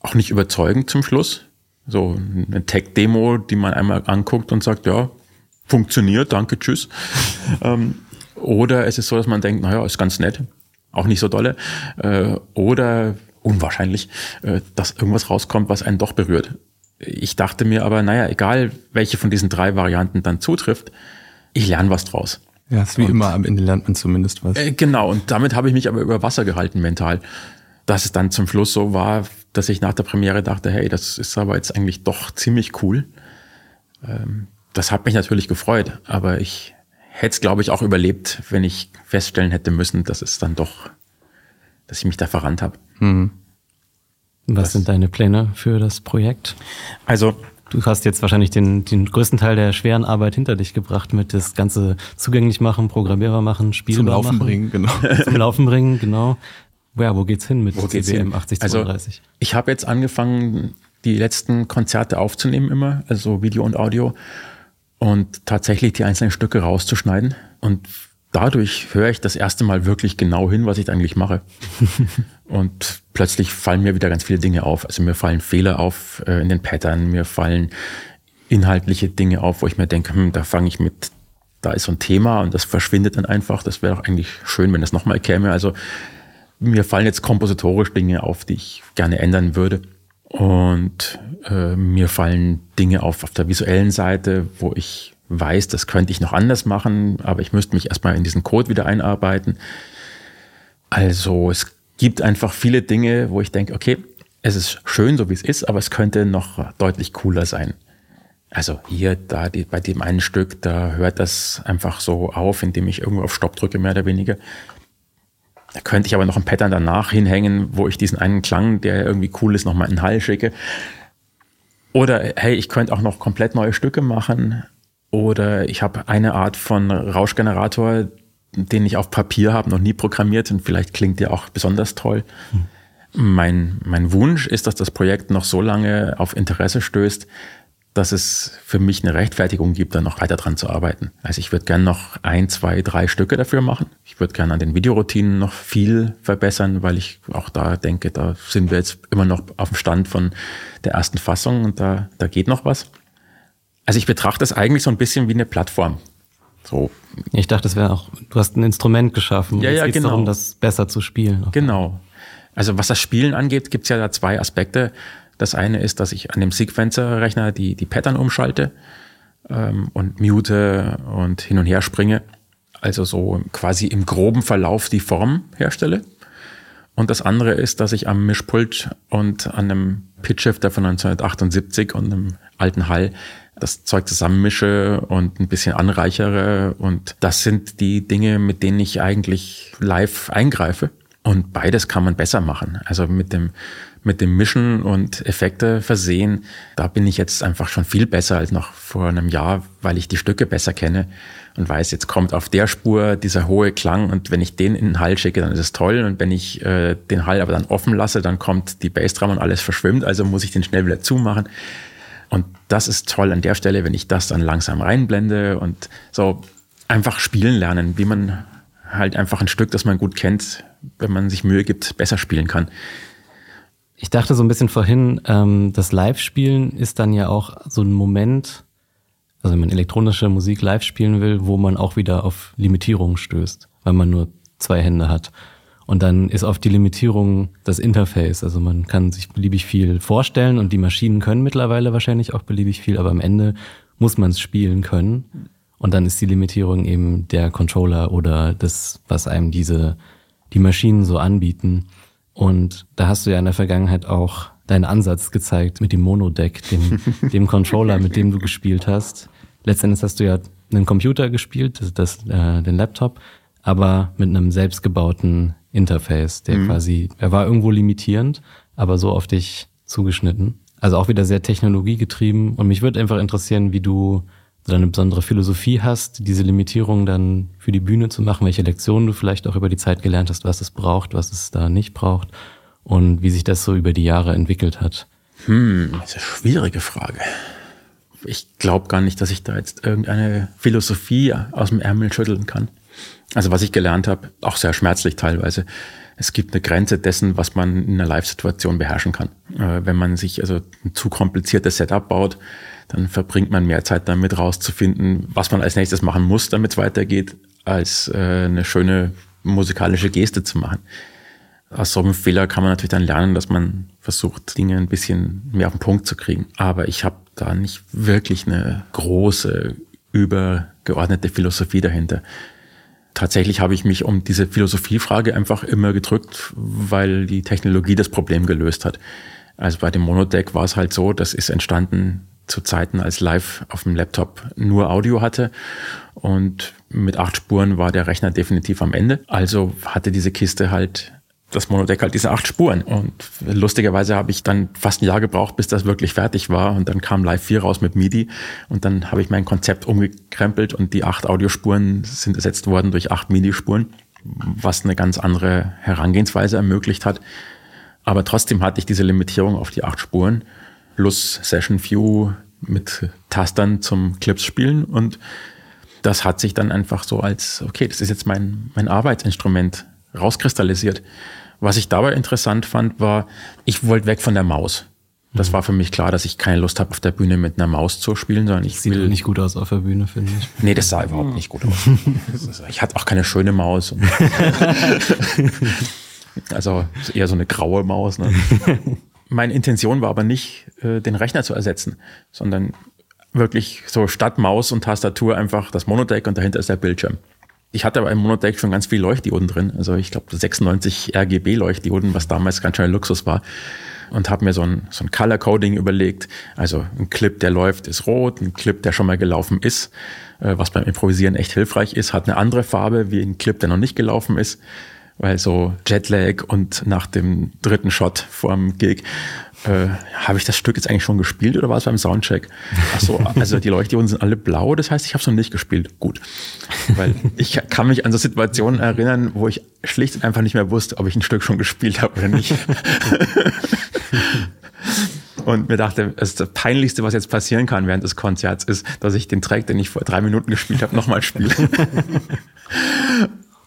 Auch nicht überzeugend zum Schluss. So eine Tech-Demo, die man einmal anguckt und sagt, ja, funktioniert, danke, tschüss. ähm, oder es ist so, dass man denkt, naja, ist ganz nett, auch nicht so dolle. Äh, oder unwahrscheinlich, äh, dass irgendwas rauskommt, was einen doch berührt. Ich dachte mir aber, naja, egal welche von diesen drei Varianten dann zutrifft, ich lerne was draus. Ja, ist wie und, immer, am Ende lernt man zumindest was. Äh, genau, und damit habe ich mich aber über Wasser gehalten mental. Dass es dann zum Schluss so war, dass ich nach der Premiere dachte, hey, das ist aber jetzt eigentlich doch ziemlich cool. Ähm, das hat mich natürlich gefreut, aber ich hätte es, glaube ich, auch überlebt, wenn ich feststellen hätte müssen, dass es dann doch, dass ich mich da verrannt habe. Mhm. Was das, sind deine Pläne für das Projekt? Also Du hast jetzt wahrscheinlich den, den größten Teil der schweren Arbeit hinter dich gebracht mit das Ganze zugänglich machen, programmierbar machen, spielbar Zum Laufen machen. bringen, genau. Zum Laufen bringen, genau. Ja, wo geht's hin mit wo CBM 8032? Also, ich habe jetzt angefangen, die letzten Konzerte aufzunehmen immer, also Video und Audio und tatsächlich die einzelnen Stücke rauszuschneiden und dadurch höre ich das erste Mal wirklich genau hin, was ich eigentlich mache. und plötzlich fallen mir wieder ganz viele Dinge auf. Also mir fallen Fehler auf äh, in den Pattern, mir fallen inhaltliche Dinge auf, wo ich mir denke, hm, da fange ich mit, da ist so ein Thema und das verschwindet dann einfach. Das wäre doch eigentlich schön, wenn das nochmal käme. Also mir fallen jetzt kompositorisch Dinge auf, die ich gerne ändern würde. Und äh, mir fallen Dinge auf auf der visuellen Seite, wo ich weiß, das könnte ich noch anders machen, aber ich müsste mich erstmal in diesen Code wieder einarbeiten. Also es gibt einfach viele Dinge, wo ich denke, okay, es ist schön, so wie es ist, aber es könnte noch deutlich cooler sein. Also hier, da die, bei dem einen Stück, da hört das einfach so auf, indem ich irgendwo auf Stopp drücke, mehr oder weniger. Da könnte ich aber noch ein Pattern danach hinhängen, wo ich diesen einen Klang, der irgendwie cool ist, nochmal in den Hall schicke. Oder hey, ich könnte auch noch komplett neue Stücke machen. Oder ich habe eine Art von Rauschgenerator, den ich auf Papier habe, noch nie programmiert und vielleicht klingt der auch besonders toll. Hm. Mein, mein Wunsch ist, dass das Projekt noch so lange auf Interesse stößt, dass es für mich eine Rechtfertigung gibt, da noch weiter dran zu arbeiten. Also ich würde gerne noch ein, zwei, drei Stücke dafür machen. Ich würde gerne an den Videoroutinen noch viel verbessern, weil ich auch da denke, da sind wir jetzt immer noch auf dem Stand von der ersten Fassung und da, da geht noch was. Also ich betrachte es eigentlich so ein bisschen wie eine Plattform. So. Ich dachte, das wäre auch, du hast ein Instrument geschaffen. Ja, ja, genau. darum, das besser zu spielen. Genau. Also was das Spielen angeht, gibt es ja da zwei Aspekte. Das eine ist, dass ich an dem Sequencer-Rechner die, die Pattern umschalte ähm, und mute und hin und her springe. Also so quasi im groben Verlauf die Form herstelle. Und das andere ist, dass ich am Mischpult und an einem Pitchshifter von 1978 und einem alten Hall das Zeug zusammenmische und ein bisschen anreichere. Und das sind die Dinge, mit denen ich eigentlich live eingreife. Und beides kann man besser machen. Also mit dem mit dem Mischen und Effekte versehen. Da bin ich jetzt einfach schon viel besser als noch vor einem Jahr, weil ich die Stücke besser kenne und weiß, jetzt kommt auf der Spur dieser hohe Klang und wenn ich den in den Hall schicke, dann ist es toll und wenn ich äh, den Hall aber dann offen lasse, dann kommt die Bassdrum und alles verschwimmt, also muss ich den schnell wieder zumachen. Und das ist toll an der Stelle, wenn ich das dann langsam reinblende und so einfach spielen lernen, wie man halt einfach ein Stück, das man gut kennt, wenn man sich Mühe gibt, besser spielen kann. Ich dachte so ein bisschen vorhin, ähm, das Live-Spielen ist dann ja auch so ein Moment, also wenn man elektronische Musik live spielen will, wo man auch wieder auf Limitierungen stößt, weil man nur zwei Hände hat. Und dann ist oft die Limitierung das Interface. Also man kann sich beliebig viel vorstellen und die Maschinen können mittlerweile wahrscheinlich auch beliebig viel, aber am Ende muss man es spielen können. Und dann ist die Limitierung eben der Controller oder das, was einem diese, die Maschinen so anbieten. Und da hast du ja in der Vergangenheit auch deinen Ansatz gezeigt mit dem Monodeck, dem, dem Controller, mit dem du gespielt hast. Letztendlich hast du ja einen Computer gespielt, das, das, äh, den Laptop, aber mit einem selbstgebauten Interface, der mhm. quasi, er war irgendwo limitierend, aber so auf dich zugeschnitten. Also auch wieder sehr technologiegetrieben. Und mich würde einfach interessieren, wie du du eine besondere Philosophie hast, diese Limitierung dann für die Bühne zu machen, welche Lektionen du vielleicht auch über die Zeit gelernt hast, was es braucht, was es da nicht braucht und wie sich das so über die Jahre entwickelt hat. Hm, das ist eine schwierige Frage. Ich glaube gar nicht, dass ich da jetzt irgendeine Philosophie aus dem Ärmel schütteln kann. Also was ich gelernt habe, auch sehr schmerzlich teilweise, es gibt eine Grenze dessen, was man in einer Live-Situation beherrschen kann. Äh, wenn man sich also ein zu kompliziertes Setup baut, dann verbringt man mehr Zeit damit rauszufinden, was man als nächstes machen muss, damit es weitergeht, als äh, eine schöne musikalische Geste zu machen. Aus so einem Fehler kann man natürlich dann lernen, dass man versucht, Dinge ein bisschen mehr auf den Punkt zu kriegen. Aber ich habe da nicht wirklich eine große, übergeordnete Philosophie dahinter. Tatsächlich habe ich mich um diese Philosophiefrage einfach immer gedrückt, weil die Technologie das Problem gelöst hat. Also bei dem Monodeck war es halt so, das ist entstanden zu Zeiten, als live auf dem Laptop nur Audio hatte. Und mit acht Spuren war der Rechner definitiv am Ende. Also hatte diese Kiste halt das Monodeck halt diese acht Spuren. Und lustigerweise habe ich dann fast ein Jahr gebraucht, bis das wirklich fertig war. Und dann kam Live 4 raus mit MIDI. Und dann habe ich mein Konzept umgekrempelt und die acht Audiospuren sind ersetzt worden durch acht MIDI-Spuren, was eine ganz andere Herangehensweise ermöglicht hat. Aber trotzdem hatte ich diese Limitierung auf die acht Spuren plus Session View mit Tastern zum Clips spielen und das hat sich dann einfach so als, okay, das ist jetzt mein, mein Arbeitsinstrument rauskristallisiert. Was ich dabei interessant fand, war, ich wollte weg von der Maus. Das mhm. war für mich klar, dass ich keine Lust habe, auf der Bühne mit einer Maus zu spielen, sondern ich Sieht will. nicht gut aus auf der Bühne, finde ich. Nee, das sah überhaupt nicht gut aus. ich hatte auch keine schöne Maus. also eher so eine graue Maus. Ne? Meine Intention war aber nicht, äh, den Rechner zu ersetzen, sondern wirklich so statt Maus und Tastatur einfach das Monodeck und dahinter ist der Bildschirm. Ich hatte aber im Monodeck schon ganz viel Leuchtdioden drin, also ich glaube 96 RGB Leuchtdioden, was damals ganz schön Luxus war. Und habe mir so ein, so ein Color Coding überlegt. Also ein Clip, der läuft, ist rot, ein Clip, der schon mal gelaufen ist, äh, was beim Improvisieren echt hilfreich ist, hat eine andere Farbe wie ein Clip, der noch nicht gelaufen ist weil so Jetlag und nach dem dritten Shot vorm Gig äh, habe ich das Stück jetzt eigentlich schon gespielt oder war es beim Soundcheck? Ach so, also die Leuchtdioden sind alle blau, das heißt, ich habe es noch nicht gespielt. Gut, weil ich kann mich an so Situationen erinnern, wo ich schlicht und einfach nicht mehr wusste, ob ich ein Stück schon gespielt habe oder nicht. und mir dachte, das, das Peinlichste, was jetzt passieren kann während des Konzerts, ist, dass ich den Track, den ich vor drei Minuten gespielt habe, nochmal spiele.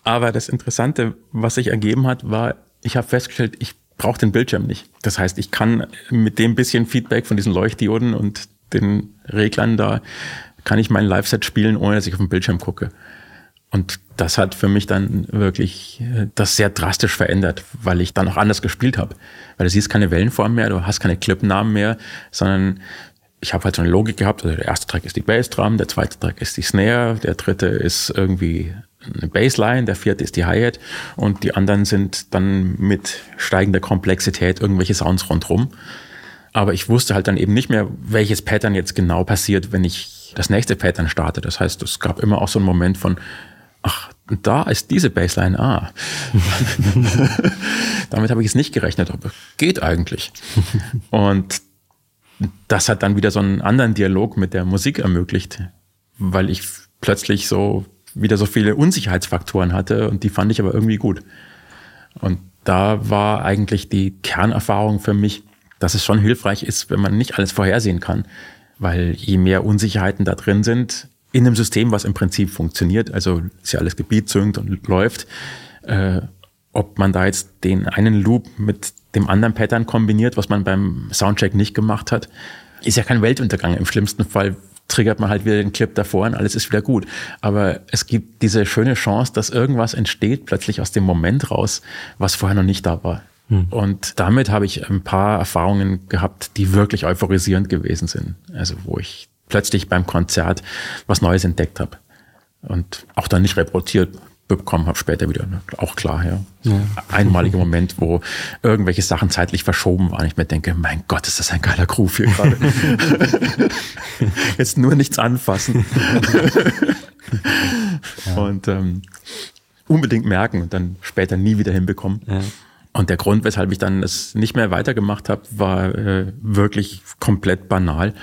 Aber das Interessante, was sich ergeben hat, war, ich habe festgestellt, ich brauche den Bildschirm nicht. Das heißt, ich kann mit dem bisschen Feedback von diesen Leuchtdioden und den Reglern da, kann ich mein Live-Set spielen, ohne dass ich auf den Bildschirm gucke. Und das hat für mich dann wirklich äh, das sehr drastisch verändert, weil ich dann auch anders gespielt habe. Weil du siehst keine Wellenform mehr, du hast keine Clipnamen mehr, sondern ich habe halt so eine Logik gehabt. Also der erste Track ist die Bassdrum, der zweite Track ist die Snare, der dritte ist irgendwie eine Bassline, der vierte ist die Hi-Hat und die anderen sind dann mit steigender Komplexität irgendwelche Sounds rundrum. Aber ich wusste halt dann eben nicht mehr, welches Pattern jetzt genau passiert, wenn ich das nächste Pattern starte. Das heißt, es gab immer auch so einen Moment von, ach, da ist diese Bassline, ah. Damit habe ich jetzt nicht gerechnet, aber geht eigentlich. Und das hat dann wieder so einen anderen Dialog mit der Musik ermöglicht, weil ich plötzlich so wieder so viele Unsicherheitsfaktoren hatte und die fand ich aber irgendwie gut. Und da war eigentlich die Kernerfahrung für mich, dass es schon hilfreich ist, wenn man nicht alles vorhersehen kann, weil je mehr Unsicherheiten da drin sind, in einem System, was im Prinzip funktioniert, also ist ja alles gebietzüngt und läuft, äh, ob man da jetzt den einen Loop mit dem anderen Pattern kombiniert, was man beim Soundcheck nicht gemacht hat, ist ja kein Weltuntergang. Im schlimmsten Fall triggert man halt wieder den Clip davor und alles ist wieder gut. Aber es gibt diese schöne Chance, dass irgendwas entsteht plötzlich aus dem Moment raus, was vorher noch nicht da war. Hm. Und damit habe ich ein paar Erfahrungen gehabt, die wirklich euphorisierend gewesen sind. Also wo ich plötzlich beim Konzert was Neues entdeckt habe. Und auch dann nicht reportiert bekommen habe, später wieder. Ne? Auch klar, ja. ja. Einmaliger Moment, wo irgendwelche Sachen zeitlich verschoben waren. Ich mir denke, mein Gott, ist das ein geiler Groove hier gerade. Jetzt nur nichts anfassen. ja. Und ähm, unbedingt merken und dann später nie wieder hinbekommen. Ja. Und der Grund, weshalb ich dann es nicht mehr weitergemacht habe, war äh, wirklich komplett banal.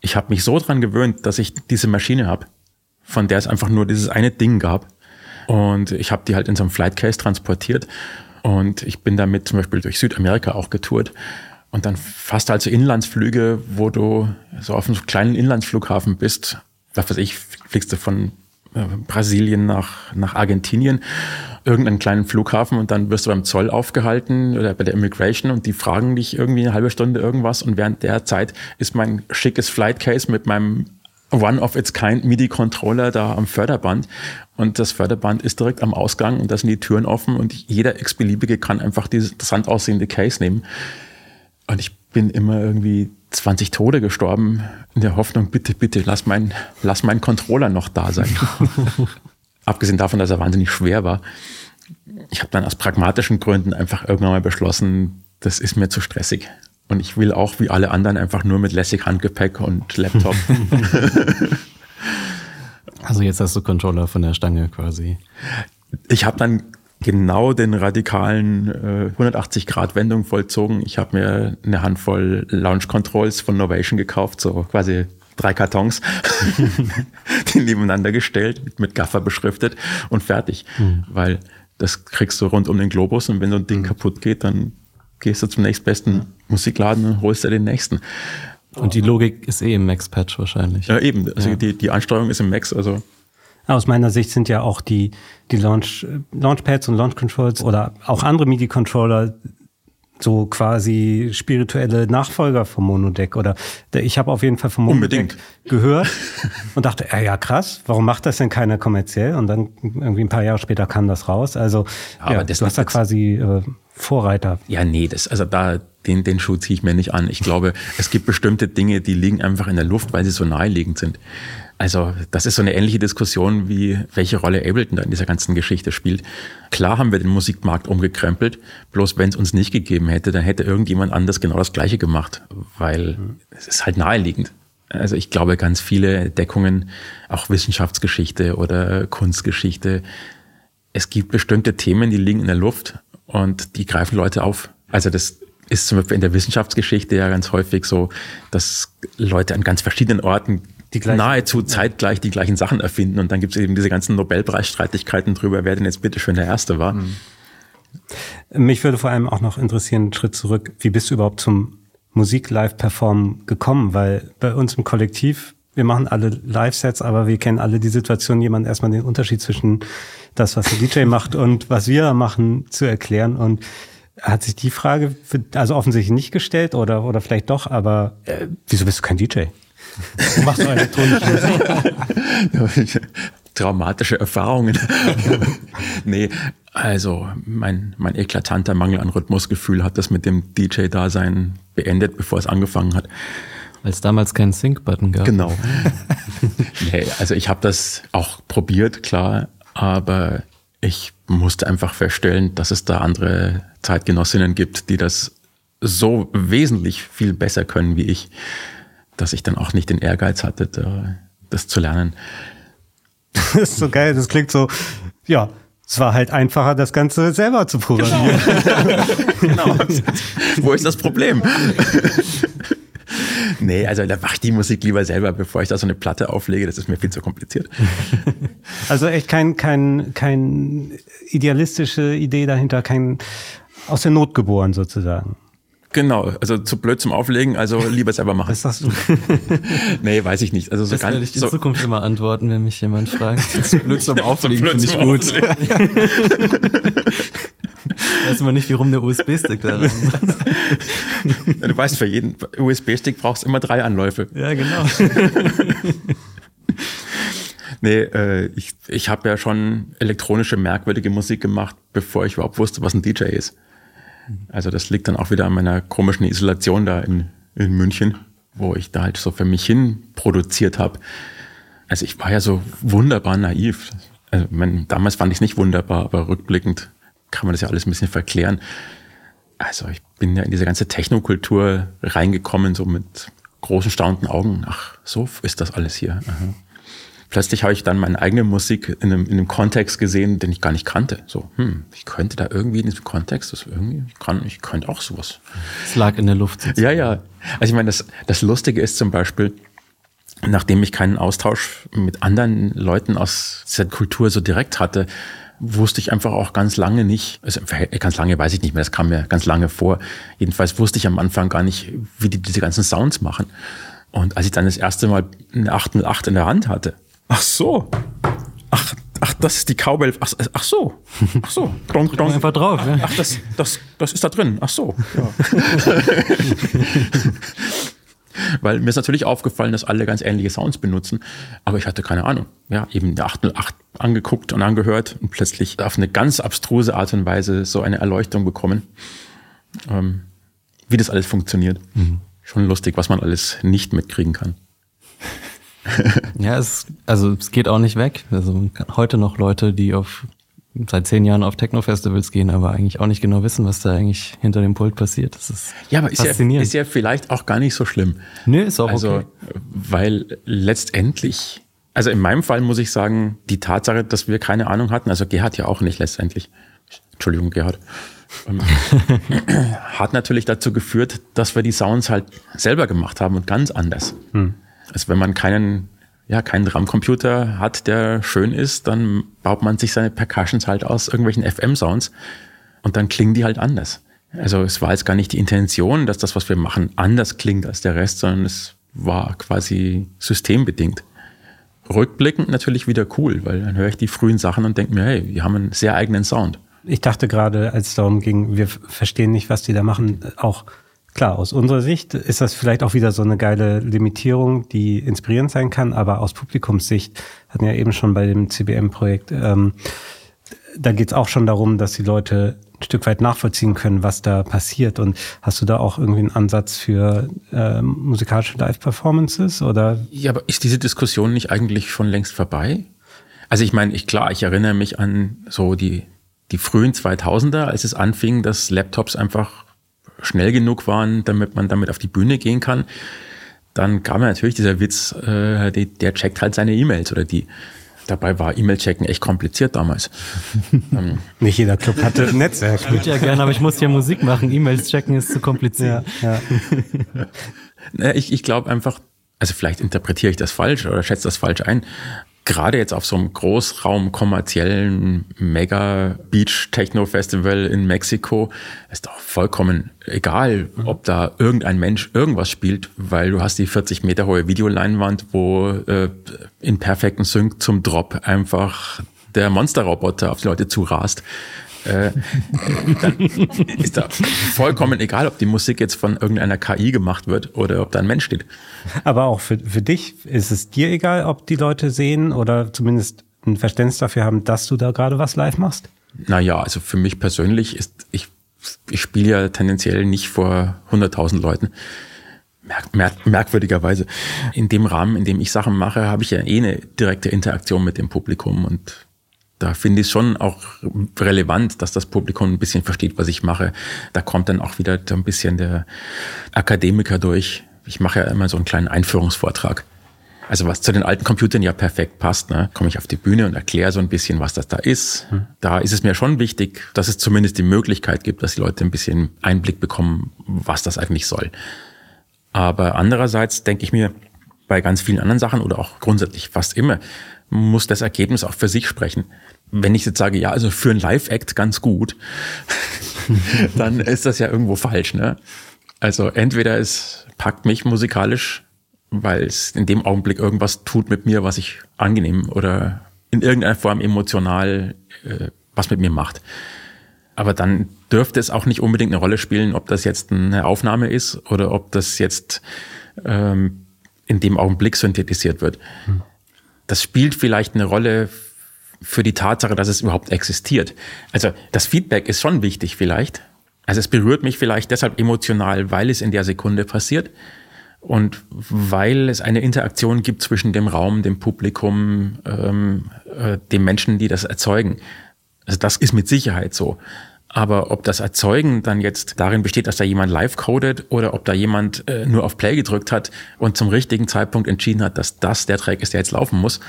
Ich habe mich so dran gewöhnt, dass ich diese Maschine habe, von der es einfach nur dieses eine Ding gab und ich habe die halt in so einem Flight Case transportiert. Und ich bin damit zum Beispiel durch Südamerika auch getourt. Und dann fast also Inlandsflüge, wo du so auf einem kleinen Inlandsflughafen bist. Was weiß ich, fliegst du von äh, Brasilien nach, nach Argentinien, irgendeinen kleinen Flughafen und dann wirst du beim Zoll aufgehalten oder bei der Immigration und die fragen dich irgendwie eine halbe Stunde irgendwas und während der Zeit ist mein schickes Flight Case mit meinem One-of-its-kind MIDI-Controller da am Förderband. Und das Förderband ist direkt am Ausgang und da sind die Türen offen und jeder x-beliebige kann einfach dieses interessant aussehende Case nehmen. Und ich bin immer irgendwie 20 Tode gestorben in der Hoffnung, bitte, bitte, lass mein, lass mein Controller noch da sein. Abgesehen davon, dass er wahnsinnig schwer war. Ich habe dann aus pragmatischen Gründen einfach irgendwann mal beschlossen, das ist mir zu stressig. Und ich will auch wie alle anderen einfach nur mit lässig Handgepäck und Laptop. also jetzt hast du Controller von der Stange quasi. Ich habe dann genau den radikalen äh, 180-Grad-Wendung vollzogen. Ich habe mir eine Handvoll Launch Controls von Novation gekauft, so quasi drei Kartons, die nebeneinander gestellt, mit Gaffer beschriftet und fertig. Mhm. Weil das kriegst du rund um den Globus und wenn so ein Ding mhm. kaputt geht, dann gehst du zum nächstbesten Musikladen und holst dir den nächsten. Und die Logik ist eh im Max-Patch wahrscheinlich. Ja, eben. Also ja. Die, die Ansteuerung ist im Max, also. Aus meiner Sicht sind ja auch die, die Launch, Launchpads und Launch Controls oder auch andere MIDI-Controller so quasi spirituelle Nachfolger vom Monodeck oder ich habe auf jeden Fall vom Monodeck Unbedingt. gehört und dachte, ja, ja krass, warum macht das denn keiner kommerziell? Und dann irgendwie ein paar Jahre später kam das raus. Also ja, ja das du hast da quasi äh, Vorreiter. Ja, nee, das also da den den Schuh ziehe ich mir nicht an. Ich glaube, es gibt bestimmte Dinge, die liegen einfach in der Luft, weil sie so naheliegend sind. Also das ist so eine ähnliche Diskussion, wie welche Rolle Ableton da in dieser ganzen Geschichte spielt. Klar haben wir den Musikmarkt umgekrempelt, bloß wenn es uns nicht gegeben hätte, dann hätte irgendjemand anders genau das Gleiche gemacht, weil mhm. es ist halt naheliegend. Also ich glaube, ganz viele Entdeckungen, auch Wissenschaftsgeschichte oder Kunstgeschichte, es gibt bestimmte Themen, die liegen in der Luft und die greifen Leute auf. Also das ist zum Beispiel in der Wissenschaftsgeschichte ja ganz häufig so, dass Leute an ganz verschiedenen Orten nahezu zeitgleich die gleichen Sachen erfinden. Und dann gibt es eben diese ganzen Nobelpreisstreitigkeiten drüber, wer denn jetzt bitte schon der Erste war. Mhm. Mich würde vor allem auch noch interessieren, einen Schritt zurück, wie bist du überhaupt zum Musik-Live-Performen gekommen? Weil bei uns im Kollektiv, wir machen alle Live-Sets, aber wir kennen alle die Situation, jemand erstmal den Unterschied zwischen das, was der DJ macht und was wir machen, zu erklären. Und hat sich die Frage, für, also offensichtlich nicht gestellt oder, oder vielleicht doch, aber äh, wieso bist du kein DJ? Du machst du elektronische Musik. Traumatische Erfahrungen. nee, also mein, mein eklatanter Mangel an Rhythmusgefühl hat das mit dem DJ-Dasein beendet, bevor es angefangen hat. Weil es damals keinen Sync-Button gab. Genau. nee, also ich habe das auch probiert, klar, aber ich musste einfach feststellen, dass es da andere Zeitgenossinnen gibt, die das so wesentlich viel besser können wie ich dass ich dann auch nicht den Ehrgeiz hatte, das zu lernen. Das ist so geil, das klingt so, ja, es war halt einfacher, das Ganze selber zu programmieren. Genau. genau. Wo ist das Problem? nee, also da mache ich die Musik lieber selber, bevor ich da so eine Platte auflege. Das ist mir viel zu kompliziert. Also echt kein, kein, kein idealistische Idee dahinter, kein aus der Not geboren sozusagen. Genau, also zu blöd zum Auflegen, also lieber selber machen. Was sagst du? nee, weiß ich nicht. Also so das werde ich in so Zukunft immer antworten, wenn mich jemand fragt. Zu blöd zum Auflegen finde ich gut. weiß man nicht, wie rum der USB-Stick da ist. Du weißt, für jeden USB-Stick brauchst du immer drei Anläufe. Ja, genau. Nee, äh, ich, ich habe ja schon elektronische, merkwürdige Musik gemacht, bevor ich überhaupt wusste, was ein DJ ist. Also das liegt dann auch wieder an meiner komischen Isolation da in, in München, wo ich da halt so für mich hin produziert habe. Also ich war ja so wunderbar naiv. Also mein, damals fand ich es nicht wunderbar, aber rückblickend kann man das ja alles ein bisschen verklären. Also ich bin ja in diese ganze Technokultur reingekommen, so mit großen staunenden Augen. Ach, so ist das alles hier. Aha plötzlich habe ich dann meine eigene Musik in einem, in einem Kontext gesehen, den ich gar nicht kannte. So, hm, ich könnte da irgendwie in diesem Kontext, das irgendwie, ich kann, ich könnte auch sowas. Es lag in der Luft. Sozusagen. Ja, ja. Also ich meine, das, das Lustige ist zum Beispiel, nachdem ich keinen Austausch mit anderen Leuten aus dieser Kultur so direkt hatte, wusste ich einfach auch ganz lange nicht, also ganz lange weiß ich nicht mehr, das kam mir ganz lange vor. Jedenfalls wusste ich am Anfang gar nicht, wie die diese ganzen Sounds machen. Und als ich dann das erste Mal eine 808 in der Hand hatte, Ach so. Ach, ach, das ist die Cowbell. Ach, ach so. Ach so. Donk, donk. Einfach drauf. Ach, ach, das, das, das ist da drin. Ach so. Ja. Weil mir ist natürlich aufgefallen, dass alle ganz ähnliche Sounds benutzen, aber ich hatte keine Ahnung. Ja, eben der 808 angeguckt und angehört und plötzlich auf eine ganz abstruse Art und Weise so eine Erleuchtung bekommen, ähm, wie das alles funktioniert. Mhm. Schon lustig, was man alles nicht mitkriegen kann. Ja, es, also es geht auch nicht weg. Also heute noch Leute, die auf seit zehn Jahren auf Techno-Festivals gehen, aber eigentlich auch nicht genau wissen, was da eigentlich hinter dem Pult passiert. Das ist ja, aber ist ja, ist ja vielleicht auch gar nicht so schlimm. Nee, ist auch also, okay. Weil letztendlich, also in meinem Fall muss ich sagen, die Tatsache, dass wir keine Ahnung hatten, also Gerhard ja auch nicht letztendlich. Entschuldigung, Gerhard. Ähm, hat natürlich dazu geführt, dass wir die Sounds halt selber gemacht haben und ganz anders. Hm. Also wenn man keinen, ja, keinen Drumcomputer hat, der schön ist, dann baut man sich seine Percussions halt aus irgendwelchen FM-Sounds und dann klingen die halt anders. Also es war jetzt gar nicht die Intention, dass das, was wir machen, anders klingt als der Rest, sondern es war quasi systembedingt. Rückblickend natürlich wieder cool, weil dann höre ich die frühen Sachen und denke mir, hey, wir haben einen sehr eigenen Sound. Ich dachte gerade, als es darum ging, wir verstehen nicht, was die da machen, auch Klar, aus unserer Sicht ist das vielleicht auch wieder so eine geile Limitierung, die inspirierend sein kann, aber aus Publikumssicht hatten ja eben schon bei dem CBM-Projekt, ähm, da geht es auch schon darum, dass die Leute ein Stück weit nachvollziehen können, was da passiert. Und hast du da auch irgendwie einen Ansatz für ähm, musikalische Live-Performances oder? Ja, aber ist diese Diskussion nicht eigentlich schon längst vorbei? Also ich meine, ich klar, ich erinnere mich an so die die frühen 2000er, als es anfing, dass Laptops einfach schnell genug waren, damit man damit auf die Bühne gehen kann, dann kam ja natürlich dieser Witz, äh, der, der checkt halt seine E-Mails oder die. Dabei war E-Mail-Checken echt kompliziert damals. ähm, Nicht jeder Club hatte ein Netzwerk. Ich würde ja gerne, aber ich muss ja Musik machen. E-Mails checken ist zu kompliziert. Ja, ja. ich ich glaube einfach, also vielleicht interpretiere ich das falsch oder schätze das falsch ein, gerade jetzt auf so einem Großraum kommerziellen Mega Beach Techno Festival in Mexiko ist doch vollkommen egal, mhm. ob da irgendein Mensch irgendwas spielt, weil du hast die 40 Meter hohe Videoleinwand, wo äh, in perfekten Sync zum Drop einfach der Monsterroboter auf die Leute zurast äh, dann ist da vollkommen egal, ob die Musik jetzt von irgendeiner KI gemacht wird oder ob da ein Mensch steht. Aber auch für, für dich ist es dir egal, ob die Leute sehen oder zumindest ein Verständnis dafür haben, dass du da gerade was live machst? Naja, also für mich persönlich ist, ich, ich spiele ja tendenziell nicht vor 100.000 Leuten. Merk, merk, merkwürdigerweise. In dem Rahmen, in dem ich Sachen mache, habe ich ja eh eine direkte Interaktion mit dem Publikum und da finde ich es schon auch relevant, dass das Publikum ein bisschen versteht, was ich mache. Da kommt dann auch wieder so ein bisschen der Akademiker durch. Ich mache ja immer so einen kleinen Einführungsvortrag. Also was zu den alten Computern ja perfekt passt, ne? komme ich auf die Bühne und erkläre so ein bisschen, was das da ist. Hm. Da ist es mir schon wichtig, dass es zumindest die Möglichkeit gibt, dass die Leute ein bisschen Einblick bekommen, was das eigentlich soll. Aber andererseits denke ich mir, bei ganz vielen anderen Sachen oder auch grundsätzlich fast immer, muss das Ergebnis auch für sich sprechen. Wenn ich jetzt sage, ja, also für ein Live-Act ganz gut, dann ist das ja irgendwo falsch. Ne? Also entweder es packt mich musikalisch weil es in dem Augenblick irgendwas tut mit mir, was ich angenehm oder in irgendeiner Form emotional äh, was mit mir macht. Aber dann dürfte es auch nicht unbedingt eine Rolle spielen, ob das jetzt eine Aufnahme ist oder ob das jetzt ähm, in dem Augenblick synthetisiert wird. Hm. Das spielt vielleicht eine Rolle für die Tatsache, dass es überhaupt existiert. Also das Feedback ist schon wichtig vielleicht. Also es berührt mich vielleicht deshalb emotional, weil es in der Sekunde passiert. Und weil es eine Interaktion gibt zwischen dem Raum, dem Publikum, ähm, äh, den Menschen, die das erzeugen. Also das ist mit Sicherheit so. Aber ob das Erzeugen dann jetzt darin besteht, dass da jemand live codet oder ob da jemand äh, nur auf Play gedrückt hat und zum richtigen Zeitpunkt entschieden hat, dass das der Track ist, der jetzt laufen muss,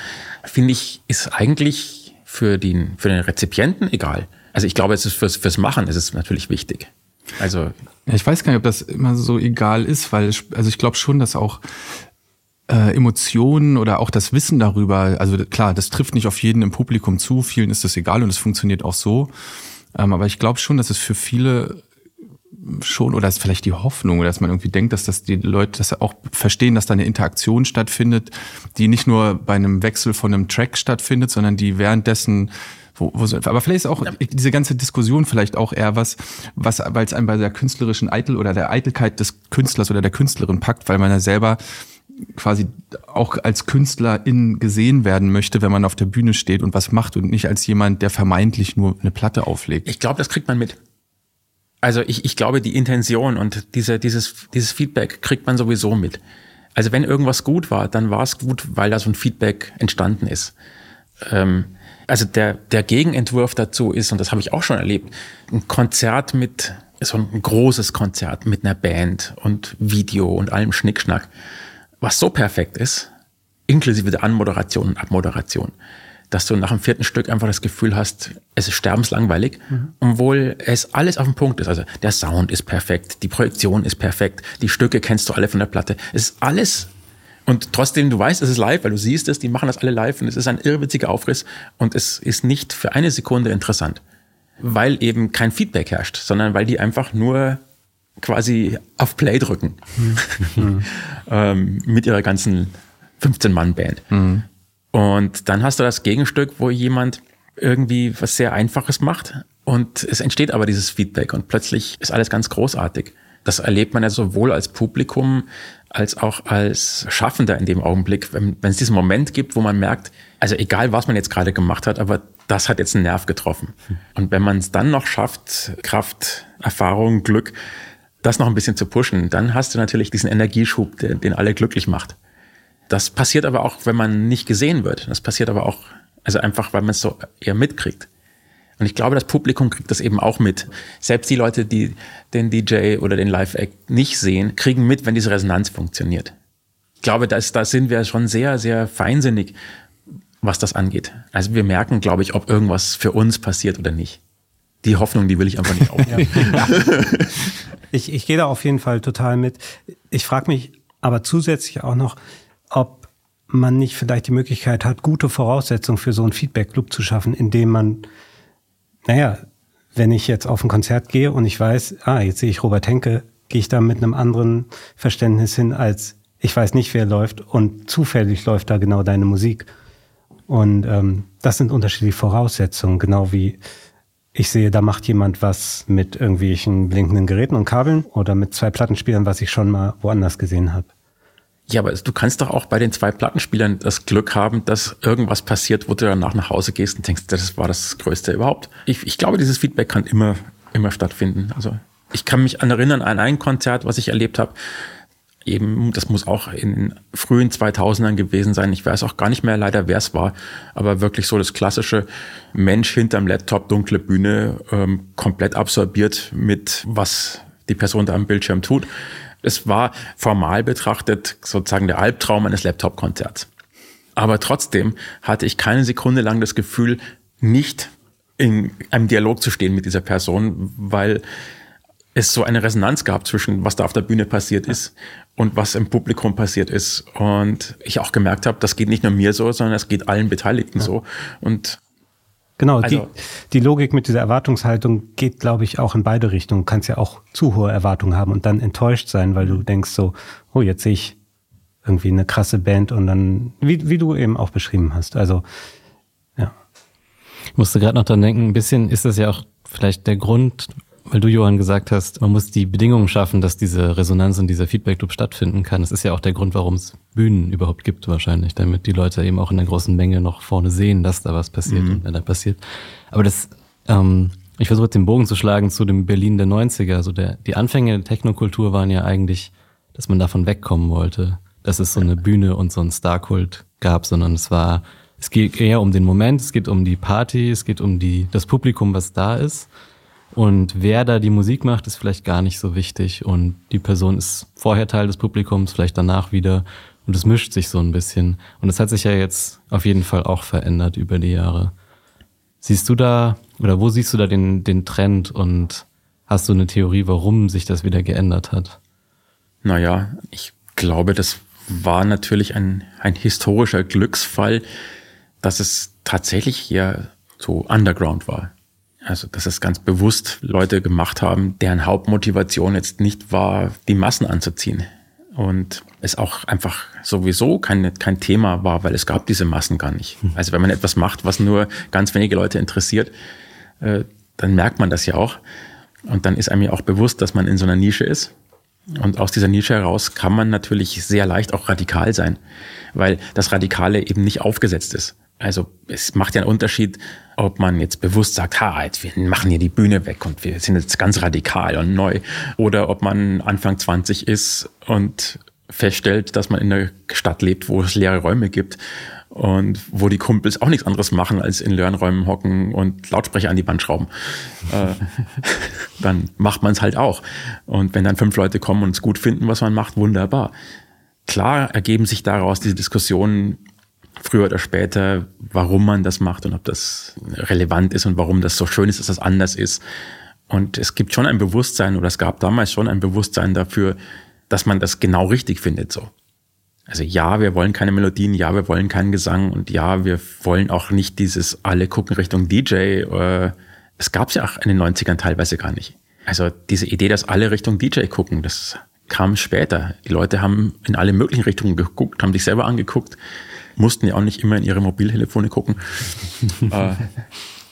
finde ich, ist eigentlich für den, für den Rezipienten egal. Also ich glaube, es ist fürs, fürs Machen ist es natürlich wichtig. Also ja, ich weiß gar nicht, ob das immer so egal ist, weil also ich glaube schon, dass auch äh, Emotionen oder auch das Wissen darüber, also klar, das trifft nicht auf jeden im Publikum zu, vielen ist das egal und es funktioniert auch so. Ähm, aber ich glaube schon, dass es für viele schon oder ist vielleicht die Hoffnung dass man irgendwie denkt, dass das die Leute das auch verstehen, dass da eine Interaktion stattfindet, die nicht nur bei einem Wechsel von einem Track stattfindet, sondern die währenddessen wo, wo aber vielleicht ist auch diese ganze Diskussion vielleicht auch eher was, was, weil es einem bei der künstlerischen Eitel oder der Eitelkeit des Künstlers oder der Künstlerin packt, weil man ja selber quasi auch als Künstlerin gesehen werden möchte, wenn man auf der Bühne steht und was macht und nicht als jemand, der vermeintlich nur eine Platte auflegt. Ich glaube, das kriegt man mit. Also ich, ich glaube, die Intention und diese, dieses, dieses Feedback kriegt man sowieso mit. Also wenn irgendwas gut war, dann war es gut, weil da so ein Feedback entstanden ist. Ähm, also der, der Gegenentwurf dazu ist, und das habe ich auch schon erlebt, ein Konzert mit, so ein großes Konzert mit einer Band und Video und allem Schnickschnack, was so perfekt ist, inklusive der Anmoderation und Abmoderation, dass du nach dem vierten Stück einfach das Gefühl hast, es ist sterbenslangweilig, mhm. obwohl es alles auf dem Punkt ist. Also der Sound ist perfekt, die Projektion ist perfekt, die Stücke kennst du alle von der Platte. Es ist alles und trotzdem, du weißt, es ist live, weil du siehst es, die machen das alle live und es ist ein irrwitziger Aufriss und es ist nicht für eine Sekunde interessant, weil eben kein Feedback herrscht, sondern weil die einfach nur quasi auf Play drücken mhm. ähm, mit ihrer ganzen 15-Mann-Band. Mhm. Und dann hast du das Gegenstück, wo jemand irgendwie was sehr Einfaches macht und es entsteht aber dieses Feedback und plötzlich ist alles ganz großartig. Das erlebt man ja sowohl als Publikum als auch als Schaffender in dem Augenblick, wenn, wenn es diesen Moment gibt, wo man merkt, also egal was man jetzt gerade gemacht hat, aber das hat jetzt einen Nerv getroffen. Und wenn man es dann noch schafft, Kraft, Erfahrung, Glück, das noch ein bisschen zu pushen, dann hast du natürlich diesen Energieschub, den, den alle glücklich macht. Das passiert aber auch, wenn man nicht gesehen wird. Das passiert aber auch, also einfach, weil man es so eher mitkriegt. Und ich glaube, das Publikum kriegt das eben auch mit. Selbst die Leute, die den DJ oder den Live-Act nicht sehen, kriegen mit, wenn diese Resonanz funktioniert. Ich glaube, da da sind wir schon sehr, sehr feinsinnig, was das angeht. Also wir merken, glaube ich, ob irgendwas für uns passiert oder nicht. Die Hoffnung, die will ich einfach nicht aufgeben. Ich, ich gehe da auf jeden Fall total mit. Ich frage mich aber zusätzlich auch noch, ob man nicht vielleicht die Möglichkeit hat, gute Voraussetzungen für so einen Feedback-Club zu schaffen, indem man naja, wenn ich jetzt auf ein Konzert gehe und ich weiß, ah, jetzt sehe ich Robert Henke, gehe ich da mit einem anderen Verständnis hin, als ich weiß nicht, wer läuft und zufällig läuft da genau deine Musik. Und ähm, das sind unterschiedliche Voraussetzungen, genau wie ich sehe, da macht jemand was mit irgendwelchen blinkenden Geräten und Kabeln oder mit zwei Plattenspielern, was ich schon mal woanders gesehen habe. Ja, aber du kannst doch auch bei den zwei Plattenspielern das Glück haben, dass irgendwas passiert, wo du danach nach Hause gehst und denkst, das war das Größte überhaupt. Ich, ich glaube, dieses Feedback kann immer, immer stattfinden. Also ich kann mich an erinnern an ein Konzert, was ich erlebt habe. Eben, das muss auch in frühen 2000ern gewesen sein. Ich weiß auch gar nicht mehr leider, wer es war, aber wirklich so das klassische Mensch hinterm Laptop, dunkle Bühne, ähm, komplett absorbiert mit was die Person da am Bildschirm tut Es war formal betrachtet sozusagen der Albtraum eines Laptop-Konzerts. Aber trotzdem hatte ich keine Sekunde lang das Gefühl, nicht in einem Dialog zu stehen mit dieser Person, weil es so eine Resonanz gab zwischen was da auf der Bühne passiert ist und was im Publikum passiert ist. Und ich auch gemerkt habe, das geht nicht nur mir so, sondern es geht allen Beteiligten ja. so. Und Genau, also, die, die Logik mit dieser Erwartungshaltung geht, glaube ich, auch in beide Richtungen. Du kannst ja auch zu hohe Erwartungen haben und dann enttäuscht sein, weil du denkst so, oh, jetzt sehe ich irgendwie eine krasse Band und dann, wie, wie du eben auch beschrieben hast. Also, ja. Ich musste gerade noch dran denken, ein bisschen ist das ja auch vielleicht der Grund, weil du, Johann, gesagt hast, man muss die Bedingungen schaffen, dass diese Resonanz und dieser Feedback-Loop stattfinden kann. Das ist ja auch der Grund, warum es Bühnen überhaupt gibt, wahrscheinlich, damit die Leute eben auch in der großen Menge noch vorne sehen, dass da was passiert mhm. und wenn da passiert. Aber das, ähm, ich versuche den Bogen zu schlagen zu dem Berlin der 90er. Also der, die Anfänge der Technokultur waren ja eigentlich, dass man davon wegkommen wollte, dass es so eine Bühne und so ein Starkult gab, sondern es war, es geht eher um den Moment, es geht um die Party, es geht um die, das Publikum, was da ist. Und wer da die Musik macht, ist vielleicht gar nicht so wichtig. Und die Person ist vorher Teil des Publikums, vielleicht danach wieder. Und es mischt sich so ein bisschen. Und das hat sich ja jetzt auf jeden Fall auch verändert über die Jahre. Siehst du da, oder wo siehst du da den, den Trend und hast du eine Theorie, warum sich das wieder geändert hat? Naja, ich glaube, das war natürlich ein, ein historischer Glücksfall, dass es tatsächlich ja so underground war. Also, dass es ganz bewusst Leute gemacht haben, deren Hauptmotivation jetzt nicht war, die Massen anzuziehen. Und es auch einfach sowieso kein, kein Thema war, weil es gab diese Massen gar nicht. Hm. Also wenn man etwas macht, was nur ganz wenige Leute interessiert, äh, dann merkt man das ja auch. Und dann ist einem ja auch bewusst, dass man in so einer Nische ist. Und aus dieser Nische heraus kann man natürlich sehr leicht auch radikal sein, weil das Radikale eben nicht aufgesetzt ist. Also es macht ja einen Unterschied, ob man jetzt bewusst sagt, ha, jetzt, wir machen hier die Bühne weg und wir sind jetzt ganz radikal und neu. Oder ob man Anfang 20 ist und feststellt, dass man in einer Stadt lebt, wo es leere Räume gibt und wo die Kumpels auch nichts anderes machen, als in leeren Räumen hocken und Lautsprecher an die Wand schrauben. äh, dann macht man es halt auch. Und wenn dann fünf Leute kommen und es gut finden, was man macht, wunderbar. Klar ergeben sich daraus diese Diskussionen, früher oder später, warum man das macht und ob das relevant ist und warum das so schön ist, dass das anders ist. Und es gibt schon ein Bewusstsein, oder es gab damals schon ein Bewusstsein dafür, dass man das genau richtig findet, so. Also ja, wir wollen keine Melodien, ja, wir wollen keinen Gesang und ja, wir wollen auch nicht dieses alle gucken Richtung DJ. Äh, es gab es ja auch in den 90ern teilweise gar nicht. Also diese Idee, dass alle Richtung DJ gucken, das kam später. Die Leute haben in alle möglichen Richtungen geguckt, haben sich selber angeguckt mussten ja auch nicht immer in ihre Mobiltelefone gucken. Äh,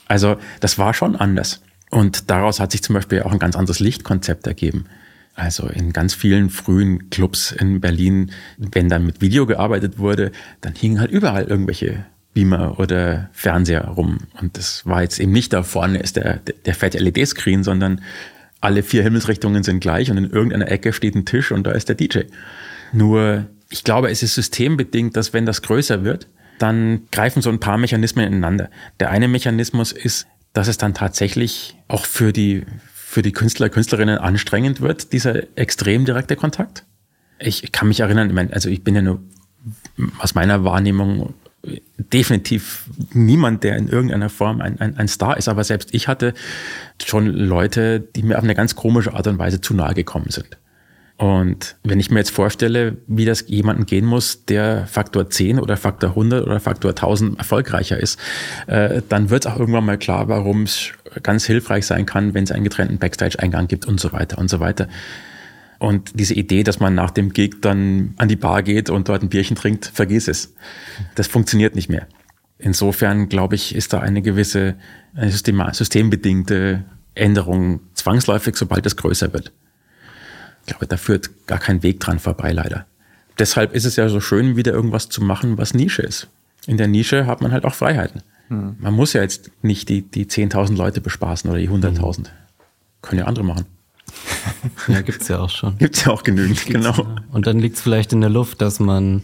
also das war schon anders. Und daraus hat sich zum Beispiel auch ein ganz anderes Lichtkonzept ergeben. Also in ganz vielen frühen Clubs in Berlin, wenn dann mit Video gearbeitet wurde, dann hingen halt überall irgendwelche Beamer oder Fernseher rum. Und das war jetzt eben nicht da vorne ist der, der fette LED-Screen, sondern alle vier Himmelsrichtungen sind gleich und in irgendeiner Ecke steht ein Tisch und da ist der DJ. Nur ich glaube, es ist systembedingt, dass wenn das größer wird, dann greifen so ein paar Mechanismen ineinander. Der eine Mechanismus ist, dass es dann tatsächlich auch für die, für die Künstler, Künstlerinnen anstrengend wird, dieser extrem direkte Kontakt. Ich kann mich erinnern, also ich bin ja nur aus meiner Wahrnehmung definitiv niemand, der in irgendeiner Form ein, ein, ein, Star ist, aber selbst ich hatte schon Leute, die mir auf eine ganz komische Art und Weise zu nahe gekommen sind. Und wenn ich mir jetzt vorstelle, wie das jemanden gehen muss, der Faktor 10 oder Faktor 100 oder Faktor 1000 erfolgreicher ist, äh, dann wird es auch irgendwann mal klar, warum es ganz hilfreich sein kann, wenn es einen getrennten Backstage-Eingang gibt und so weiter und so weiter. Und diese Idee, dass man nach dem Gig dann an die Bar geht und dort ein Bierchen trinkt, vergiss es. Das funktioniert nicht mehr. Insofern, glaube ich, ist da eine gewisse eine systembedingte Änderung zwangsläufig, sobald es größer wird. Ich glaube, da führt gar kein Weg dran vorbei, leider. Deshalb ist es ja so schön, wieder irgendwas zu machen, was Nische ist. In der Nische hat man halt auch Freiheiten. Hm. Man muss ja jetzt nicht die, die 10.000 Leute bespaßen oder die 100.000. Hm. Können ja andere machen. Ja, gibt's ja auch schon. Gibt's ja auch genügend, gibt's, genau. Und dann liegt's vielleicht in der Luft, dass man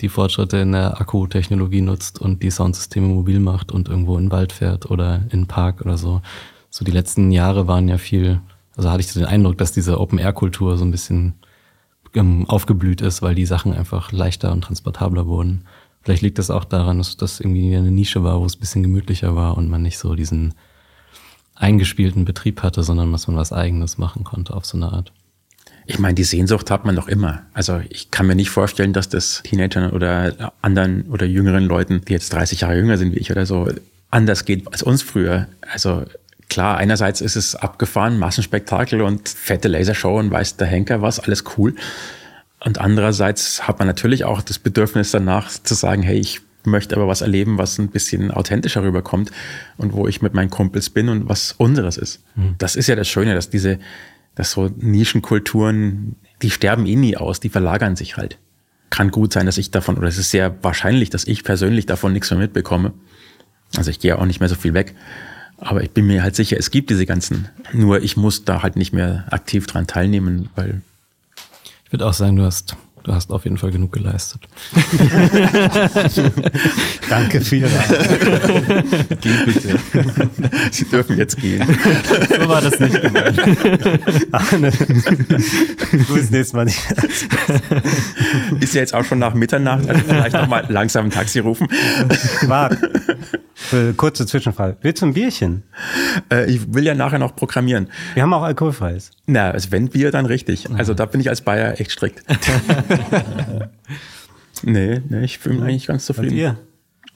die Fortschritte in der Akkutechnologie nutzt und die Soundsysteme mobil macht und irgendwo in den Wald fährt oder in den Park oder so. So die letzten Jahre waren ja viel also hatte ich den Eindruck, dass diese Open-Air-Kultur so ein bisschen ähm, aufgeblüht ist, weil die Sachen einfach leichter und transportabler wurden. Vielleicht liegt das auch daran, dass das irgendwie eine Nische war, wo es ein bisschen gemütlicher war und man nicht so diesen eingespielten Betrieb hatte, sondern dass man was eigenes machen konnte auf so eine Art. Ich meine, die Sehnsucht hat man doch immer. Also ich kann mir nicht vorstellen, dass das Teenagern oder anderen oder jüngeren Leuten, die jetzt 30 Jahre jünger sind wie ich oder so, anders geht als uns früher. Also klar, einerseits ist es abgefahren, Massenspektakel und fette Lasershow und weiß der Henker was, alles cool. Und andererseits hat man natürlich auch das Bedürfnis danach zu sagen, hey, ich möchte aber was erleben, was ein bisschen authentischer rüberkommt und wo ich mit meinen Kumpels bin und was unseres ist. Mhm. Das ist ja das Schöne, dass diese, dass so Nischenkulturen, die sterben eh nie aus, die verlagern sich halt. Kann gut sein, dass ich davon, oder es ist sehr wahrscheinlich, dass ich persönlich davon nichts mehr mitbekomme. Also ich gehe auch nicht mehr so viel weg. Aber ich bin mir halt sicher, es gibt diese ganzen. Nur ich muss da halt nicht mehr aktiv dran teilnehmen, weil. Ich würde auch sagen, du hast Du hast auf jeden Fall genug geleistet. Danke vielen Dank. Geh bitte. Sie dürfen jetzt gehen. So war das nicht gemeint. Du bist nächstes Mal nicht. Ist ja jetzt auch schon nach Mitternacht, also vielleicht nochmal langsam ein Taxi rufen. Warte. Kurze Zwischenfall. Willst du ein Bierchen? Äh, ich will ja nachher noch programmieren. Wir haben auch alkoholfreies. Na, also wenn Bier, dann richtig. Also da bin ich als Bayer echt strikt. nee, nee, ich bin eigentlich ganz zufrieden. ihr?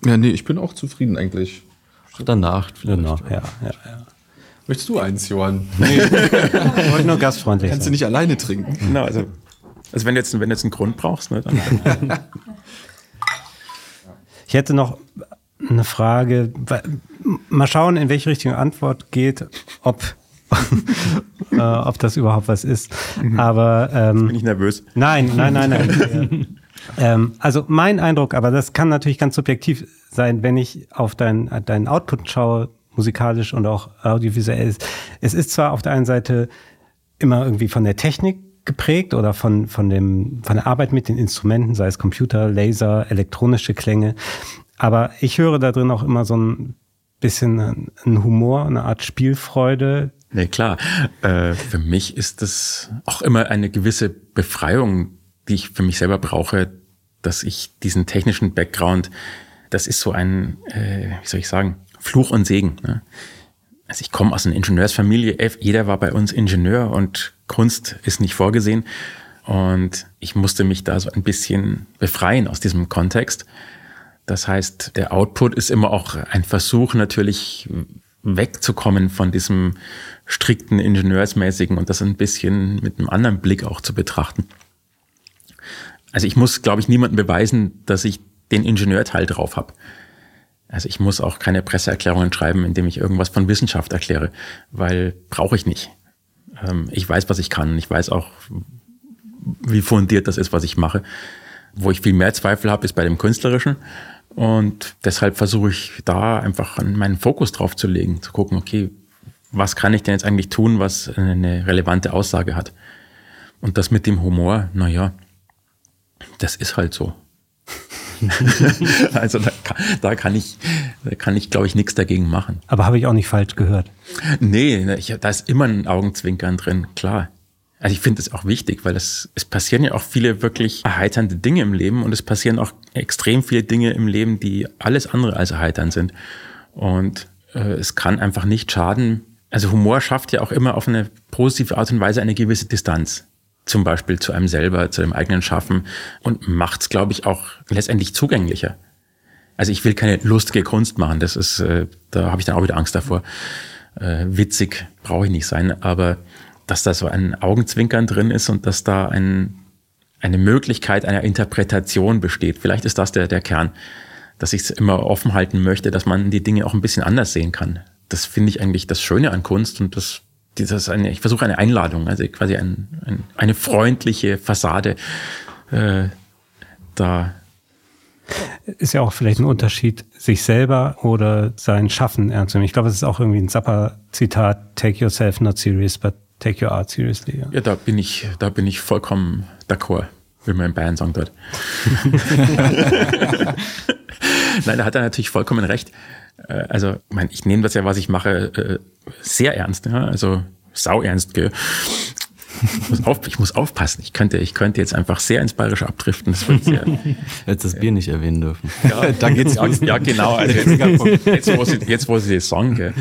Ja, nee, ich bin auch zufrieden eigentlich. Danach. Danach, ja, ja, ja. Möchtest du eins, Johann? Nee. ich wollte nur gastfreundlich Kannst sein. du nicht alleine trinken? Genau, also, also wenn du jetzt, wenn du jetzt einen Grund brauchst, ne, dann. ich hätte noch eine Frage. Mal schauen, in welche Richtung Antwort geht, ob, äh, ob das überhaupt was ist. Mhm. Aber ähm, bin ich nervös. Nein, nein, nein, nein. ähm, also mein Eindruck, aber das kann natürlich ganz subjektiv sein, wenn ich auf deinen dein Output schaue, musikalisch und auch audiovisuell. Es ist zwar auf der einen Seite immer irgendwie von der Technik geprägt oder von, von, dem, von der Arbeit mit den Instrumenten, sei es Computer, Laser, elektronische Klänge. Aber ich höre da drin auch immer so ein bisschen einen Humor, eine Art Spielfreude. Nee, klar. Äh, für mich ist das auch immer eine gewisse Befreiung, die ich für mich selber brauche, dass ich diesen technischen Background, das ist so ein, äh, wie soll ich sagen, Fluch und Segen. Ne? Also ich komme aus einer Ingenieursfamilie, jeder war bei uns Ingenieur und Kunst ist nicht vorgesehen. Und ich musste mich da so ein bisschen befreien aus diesem Kontext das heißt, der Output ist immer auch ein Versuch natürlich wegzukommen von diesem strikten Ingenieursmäßigen und das ein bisschen mit einem anderen Blick auch zu betrachten. Also ich muss, glaube ich, niemandem beweisen, dass ich den Ingenieurteil drauf habe. Also ich muss auch keine Presseerklärungen schreiben, indem ich irgendwas von Wissenschaft erkläre, weil brauche ich nicht. Ähm, ich weiß, was ich kann. Ich weiß auch, wie fundiert das ist, was ich mache. Wo ich viel mehr Zweifel habe, ist bei dem Künstlerischen. Und deshalb versuche ich da einfach meinen Fokus drauf zu legen, zu gucken, okay, was kann ich denn jetzt eigentlich tun, was eine relevante Aussage hat? Und das mit dem Humor, naja, das ist halt so. also da kann, da kann ich, da kann ich, glaube ich, nichts dagegen machen. Aber habe ich auch nicht falsch gehört? Nee, ich, da ist immer ein Augenzwinkern drin, klar. Also ich finde es auch wichtig, weil es, es passieren ja auch viele wirklich erheiternde Dinge im Leben und es passieren auch extrem viele Dinge im Leben, die alles andere als erheiternd sind. Und äh, es kann einfach nicht schaden. Also Humor schafft ja auch immer auf eine positive Art und Weise eine gewisse Distanz. Zum Beispiel zu einem selber, zu dem eigenen Schaffen und macht es, glaube ich, auch letztendlich zugänglicher. Also ich will keine lustige Kunst machen, das ist, äh, da habe ich dann auch wieder Angst davor. Äh, witzig brauche ich nicht sein, aber dass da so ein Augenzwinkern drin ist und dass da ein, eine Möglichkeit einer Interpretation besteht. Vielleicht ist das der, der Kern, dass ich es immer offen halten möchte, dass man die Dinge auch ein bisschen anders sehen kann. Das finde ich eigentlich das Schöne an Kunst und das, das eine, ich versuche eine Einladung, also quasi ein, ein, eine freundliche Fassade äh, da ist ja auch vielleicht ein Unterschied, sich selber oder sein Schaffen ernst zu nehmen. Ich glaube, es ist auch irgendwie ein Zappa-Zitat, take yourself not serious, but Take Your Art Seriously. Ja, ja da bin ich, da bin ich vollkommen d'accord, wie man in Bayern sagen dort. Nein, da hat er natürlich vollkommen recht. Äh, also, ich, meine, ich nehme das ja, was ich mache, äh, sehr ernst. Ja? Also sau ernst. Gell? Ich muss, auf, ich muss aufpassen. Ich könnte, ich könnte jetzt einfach sehr ins Bayerische abdriften. Das wird sehr. Hättest das Bier nicht erwähnen dürfen. Ja, da geht's ja, ja genau. Also jetzt, jetzt, wo sie, jetzt, wo sie das sagen, gell.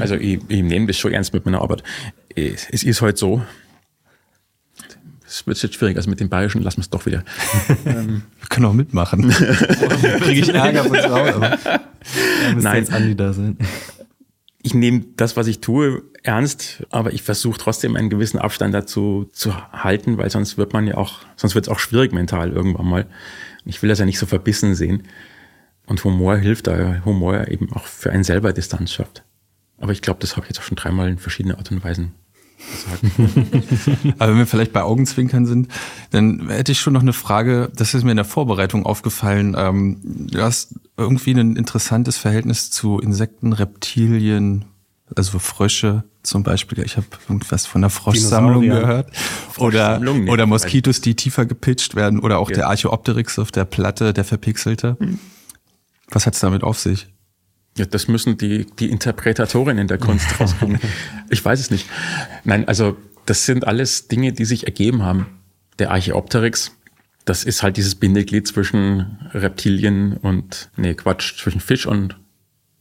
Also ich, ich nehme das schon ernst mit meiner Arbeit. Es ist halt so. Es wird jetzt schwierig, also mit dem Bayerischen lassen wir es doch wieder. wir können auch mitmachen. Kriege ich Ärger von zu Hause. Aber Nein, jetzt Andi da sind. Ich nehme das, was ich tue, ernst, aber ich versuche trotzdem einen gewissen Abstand dazu zu halten, weil sonst wird man ja auch, sonst wird es auch schwierig mental irgendwann mal. Ich will das ja nicht so verbissen sehen. Und Humor hilft da, Humor eben auch für einen selber Distanz schafft. Aber ich glaube, das habe ich jetzt auch schon dreimal in verschiedenen Art und Weisen Aber wenn wir vielleicht bei Augenzwinkern sind, dann hätte ich schon noch eine Frage, das ist mir in der Vorbereitung aufgefallen. Ähm, du hast irgendwie ein interessantes Verhältnis zu Insekten, Reptilien, also Frösche zum Beispiel. Ich habe irgendwas von der Froschsammlung gehört. Oder, oder Moskitos, die tiefer gepitcht werden. Oder auch ja. der Archeopteryx auf der Platte, der verpixelte. Hm. Was hat's damit auf sich? Ja, das müssen die, die Interpretatorinnen der Kunst rausgucken. Ich weiß es nicht. Nein, also das sind alles Dinge, die sich ergeben haben. Der Archeopteryx, das ist halt dieses Bindeglied zwischen Reptilien und, nee, Quatsch, zwischen Fisch und,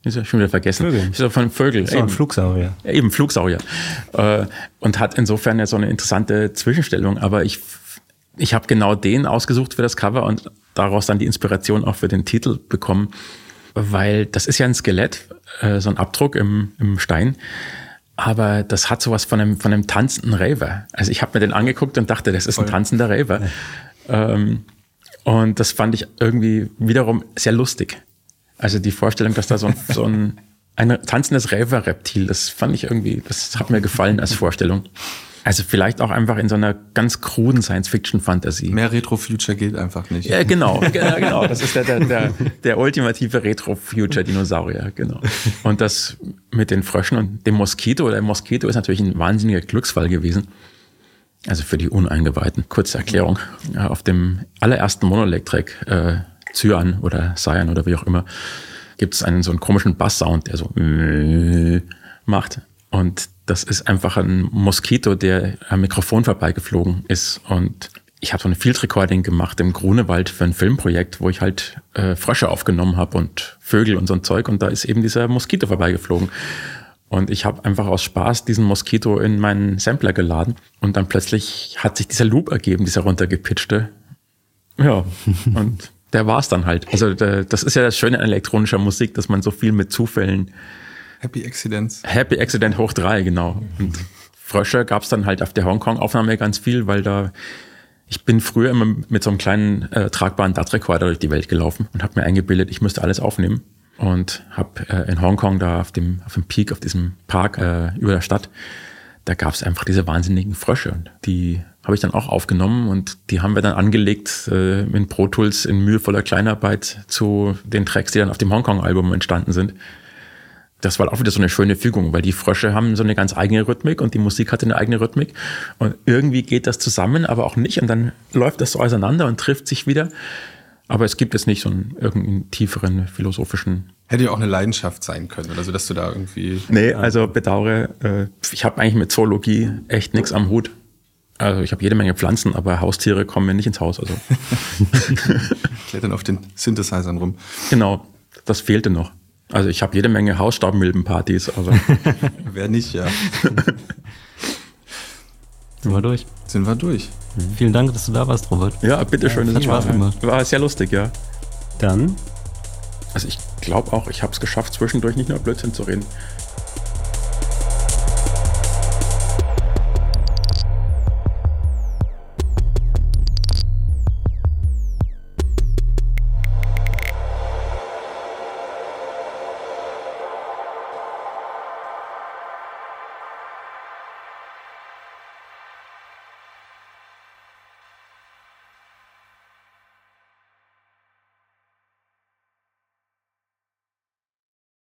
ist ja schon wieder vergessen. Vögel. Ist ja von Vögel. Ist eben. Flugsaurier. Eben Flugsaurier. Äh, und hat insofern ja so eine interessante Zwischenstellung. Aber ich, ich habe genau den ausgesucht für das Cover und daraus dann die Inspiration auch für den Titel bekommen weil das ist ja ein Skelett, äh, so ein Abdruck im, im Stein. Aber das hat sowas von einem, von einem tanzenden Raver. Also ich habe mir den angeguckt und dachte, das ist Voll. ein tanzender Raver. Ja. Ähm, und das fand ich irgendwie wiederum sehr lustig. Also die Vorstellung, dass da so ein, so ein, ein tanzendes Raver-Reptil, das fand ich irgendwie, das hat mir gefallen als Vorstellung. Also vielleicht auch einfach in so einer ganz kruden Science-Fiction-Fantasie. Mehr Retro-Future geht einfach nicht. Ja, genau, genau. Das ist der, der, der, der ultimative Retro-Future-Dinosaurier, genau. Und das mit den Fröschen und dem Moskito. Der Moskito ist natürlich ein wahnsinniger Glücksfall gewesen. Also für die Uneingeweihten. Kurze Erklärung. Auf dem allerersten Monoelectric, äh, Cyan oder Cyan oder wie auch immer, gibt es einen so einen komischen Bass-Sound, der so macht. Und das ist einfach ein Moskito, der am Mikrofon vorbeigeflogen ist. Und ich habe so ein Field Recording gemacht im Grunewald für ein Filmprojekt, wo ich halt äh, Frösche aufgenommen habe und Vögel und so ein Zeug. Und da ist eben dieser Moskito vorbeigeflogen. Und ich habe einfach aus Spaß diesen Moskito in meinen Sampler geladen. Und dann plötzlich hat sich dieser Loop ergeben, dieser runtergepitchte. Ja, und der war's dann halt. Also das ist ja das Schöne an elektronischer Musik, dass man so viel mit Zufällen Happy Accidents. Happy Accident hoch drei, genau. Und Frösche gab es dann halt auf der Hongkong-Aufnahme ganz viel, weil da ich bin früher immer mit so einem kleinen äh, tragbaren DAT-Recorder durch die Welt gelaufen und habe mir eingebildet, ich müsste alles aufnehmen. Und habe äh, in Hongkong da auf dem, auf dem Peak, auf diesem Park äh, über der Stadt, da gab es einfach diese wahnsinnigen Frösche. Und die habe ich dann auch aufgenommen und die haben wir dann angelegt äh, in Pro Tools in mühevoller Kleinarbeit zu den Tracks, die dann auf dem Hongkong-Album entstanden sind das war auch wieder so eine schöne Fügung, weil die Frösche haben so eine ganz eigene Rhythmik und die Musik hat eine eigene Rhythmik. Und irgendwie geht das zusammen, aber auch nicht. Und dann läuft das so auseinander und trifft sich wieder. Aber es gibt jetzt nicht so einen irgendeinen tieferen philosophischen. Hätte ja auch eine Leidenschaft sein können, also dass du da irgendwie. Nee, also bedauere, äh, ich habe eigentlich mit Zoologie echt nichts am Hut. Also ich habe jede Menge Pflanzen, aber Haustiere kommen mir nicht ins Haus. Also. Klettern auf den Synthesizern rum. Genau, das fehlte noch. Also ich habe jede Menge Hausstaubmilbenpartys, aber. Wer nicht, ja. Sind wir durch? Sind wir durch. Mhm. Vielen Dank, dass du da warst, Robert. Ja, bitteschön. Ja, hat Spaß war, gemacht. War sehr lustig, ja. Dann? Also ich glaube auch, ich habe es geschafft, zwischendurch nicht nur Blödsinn zu reden.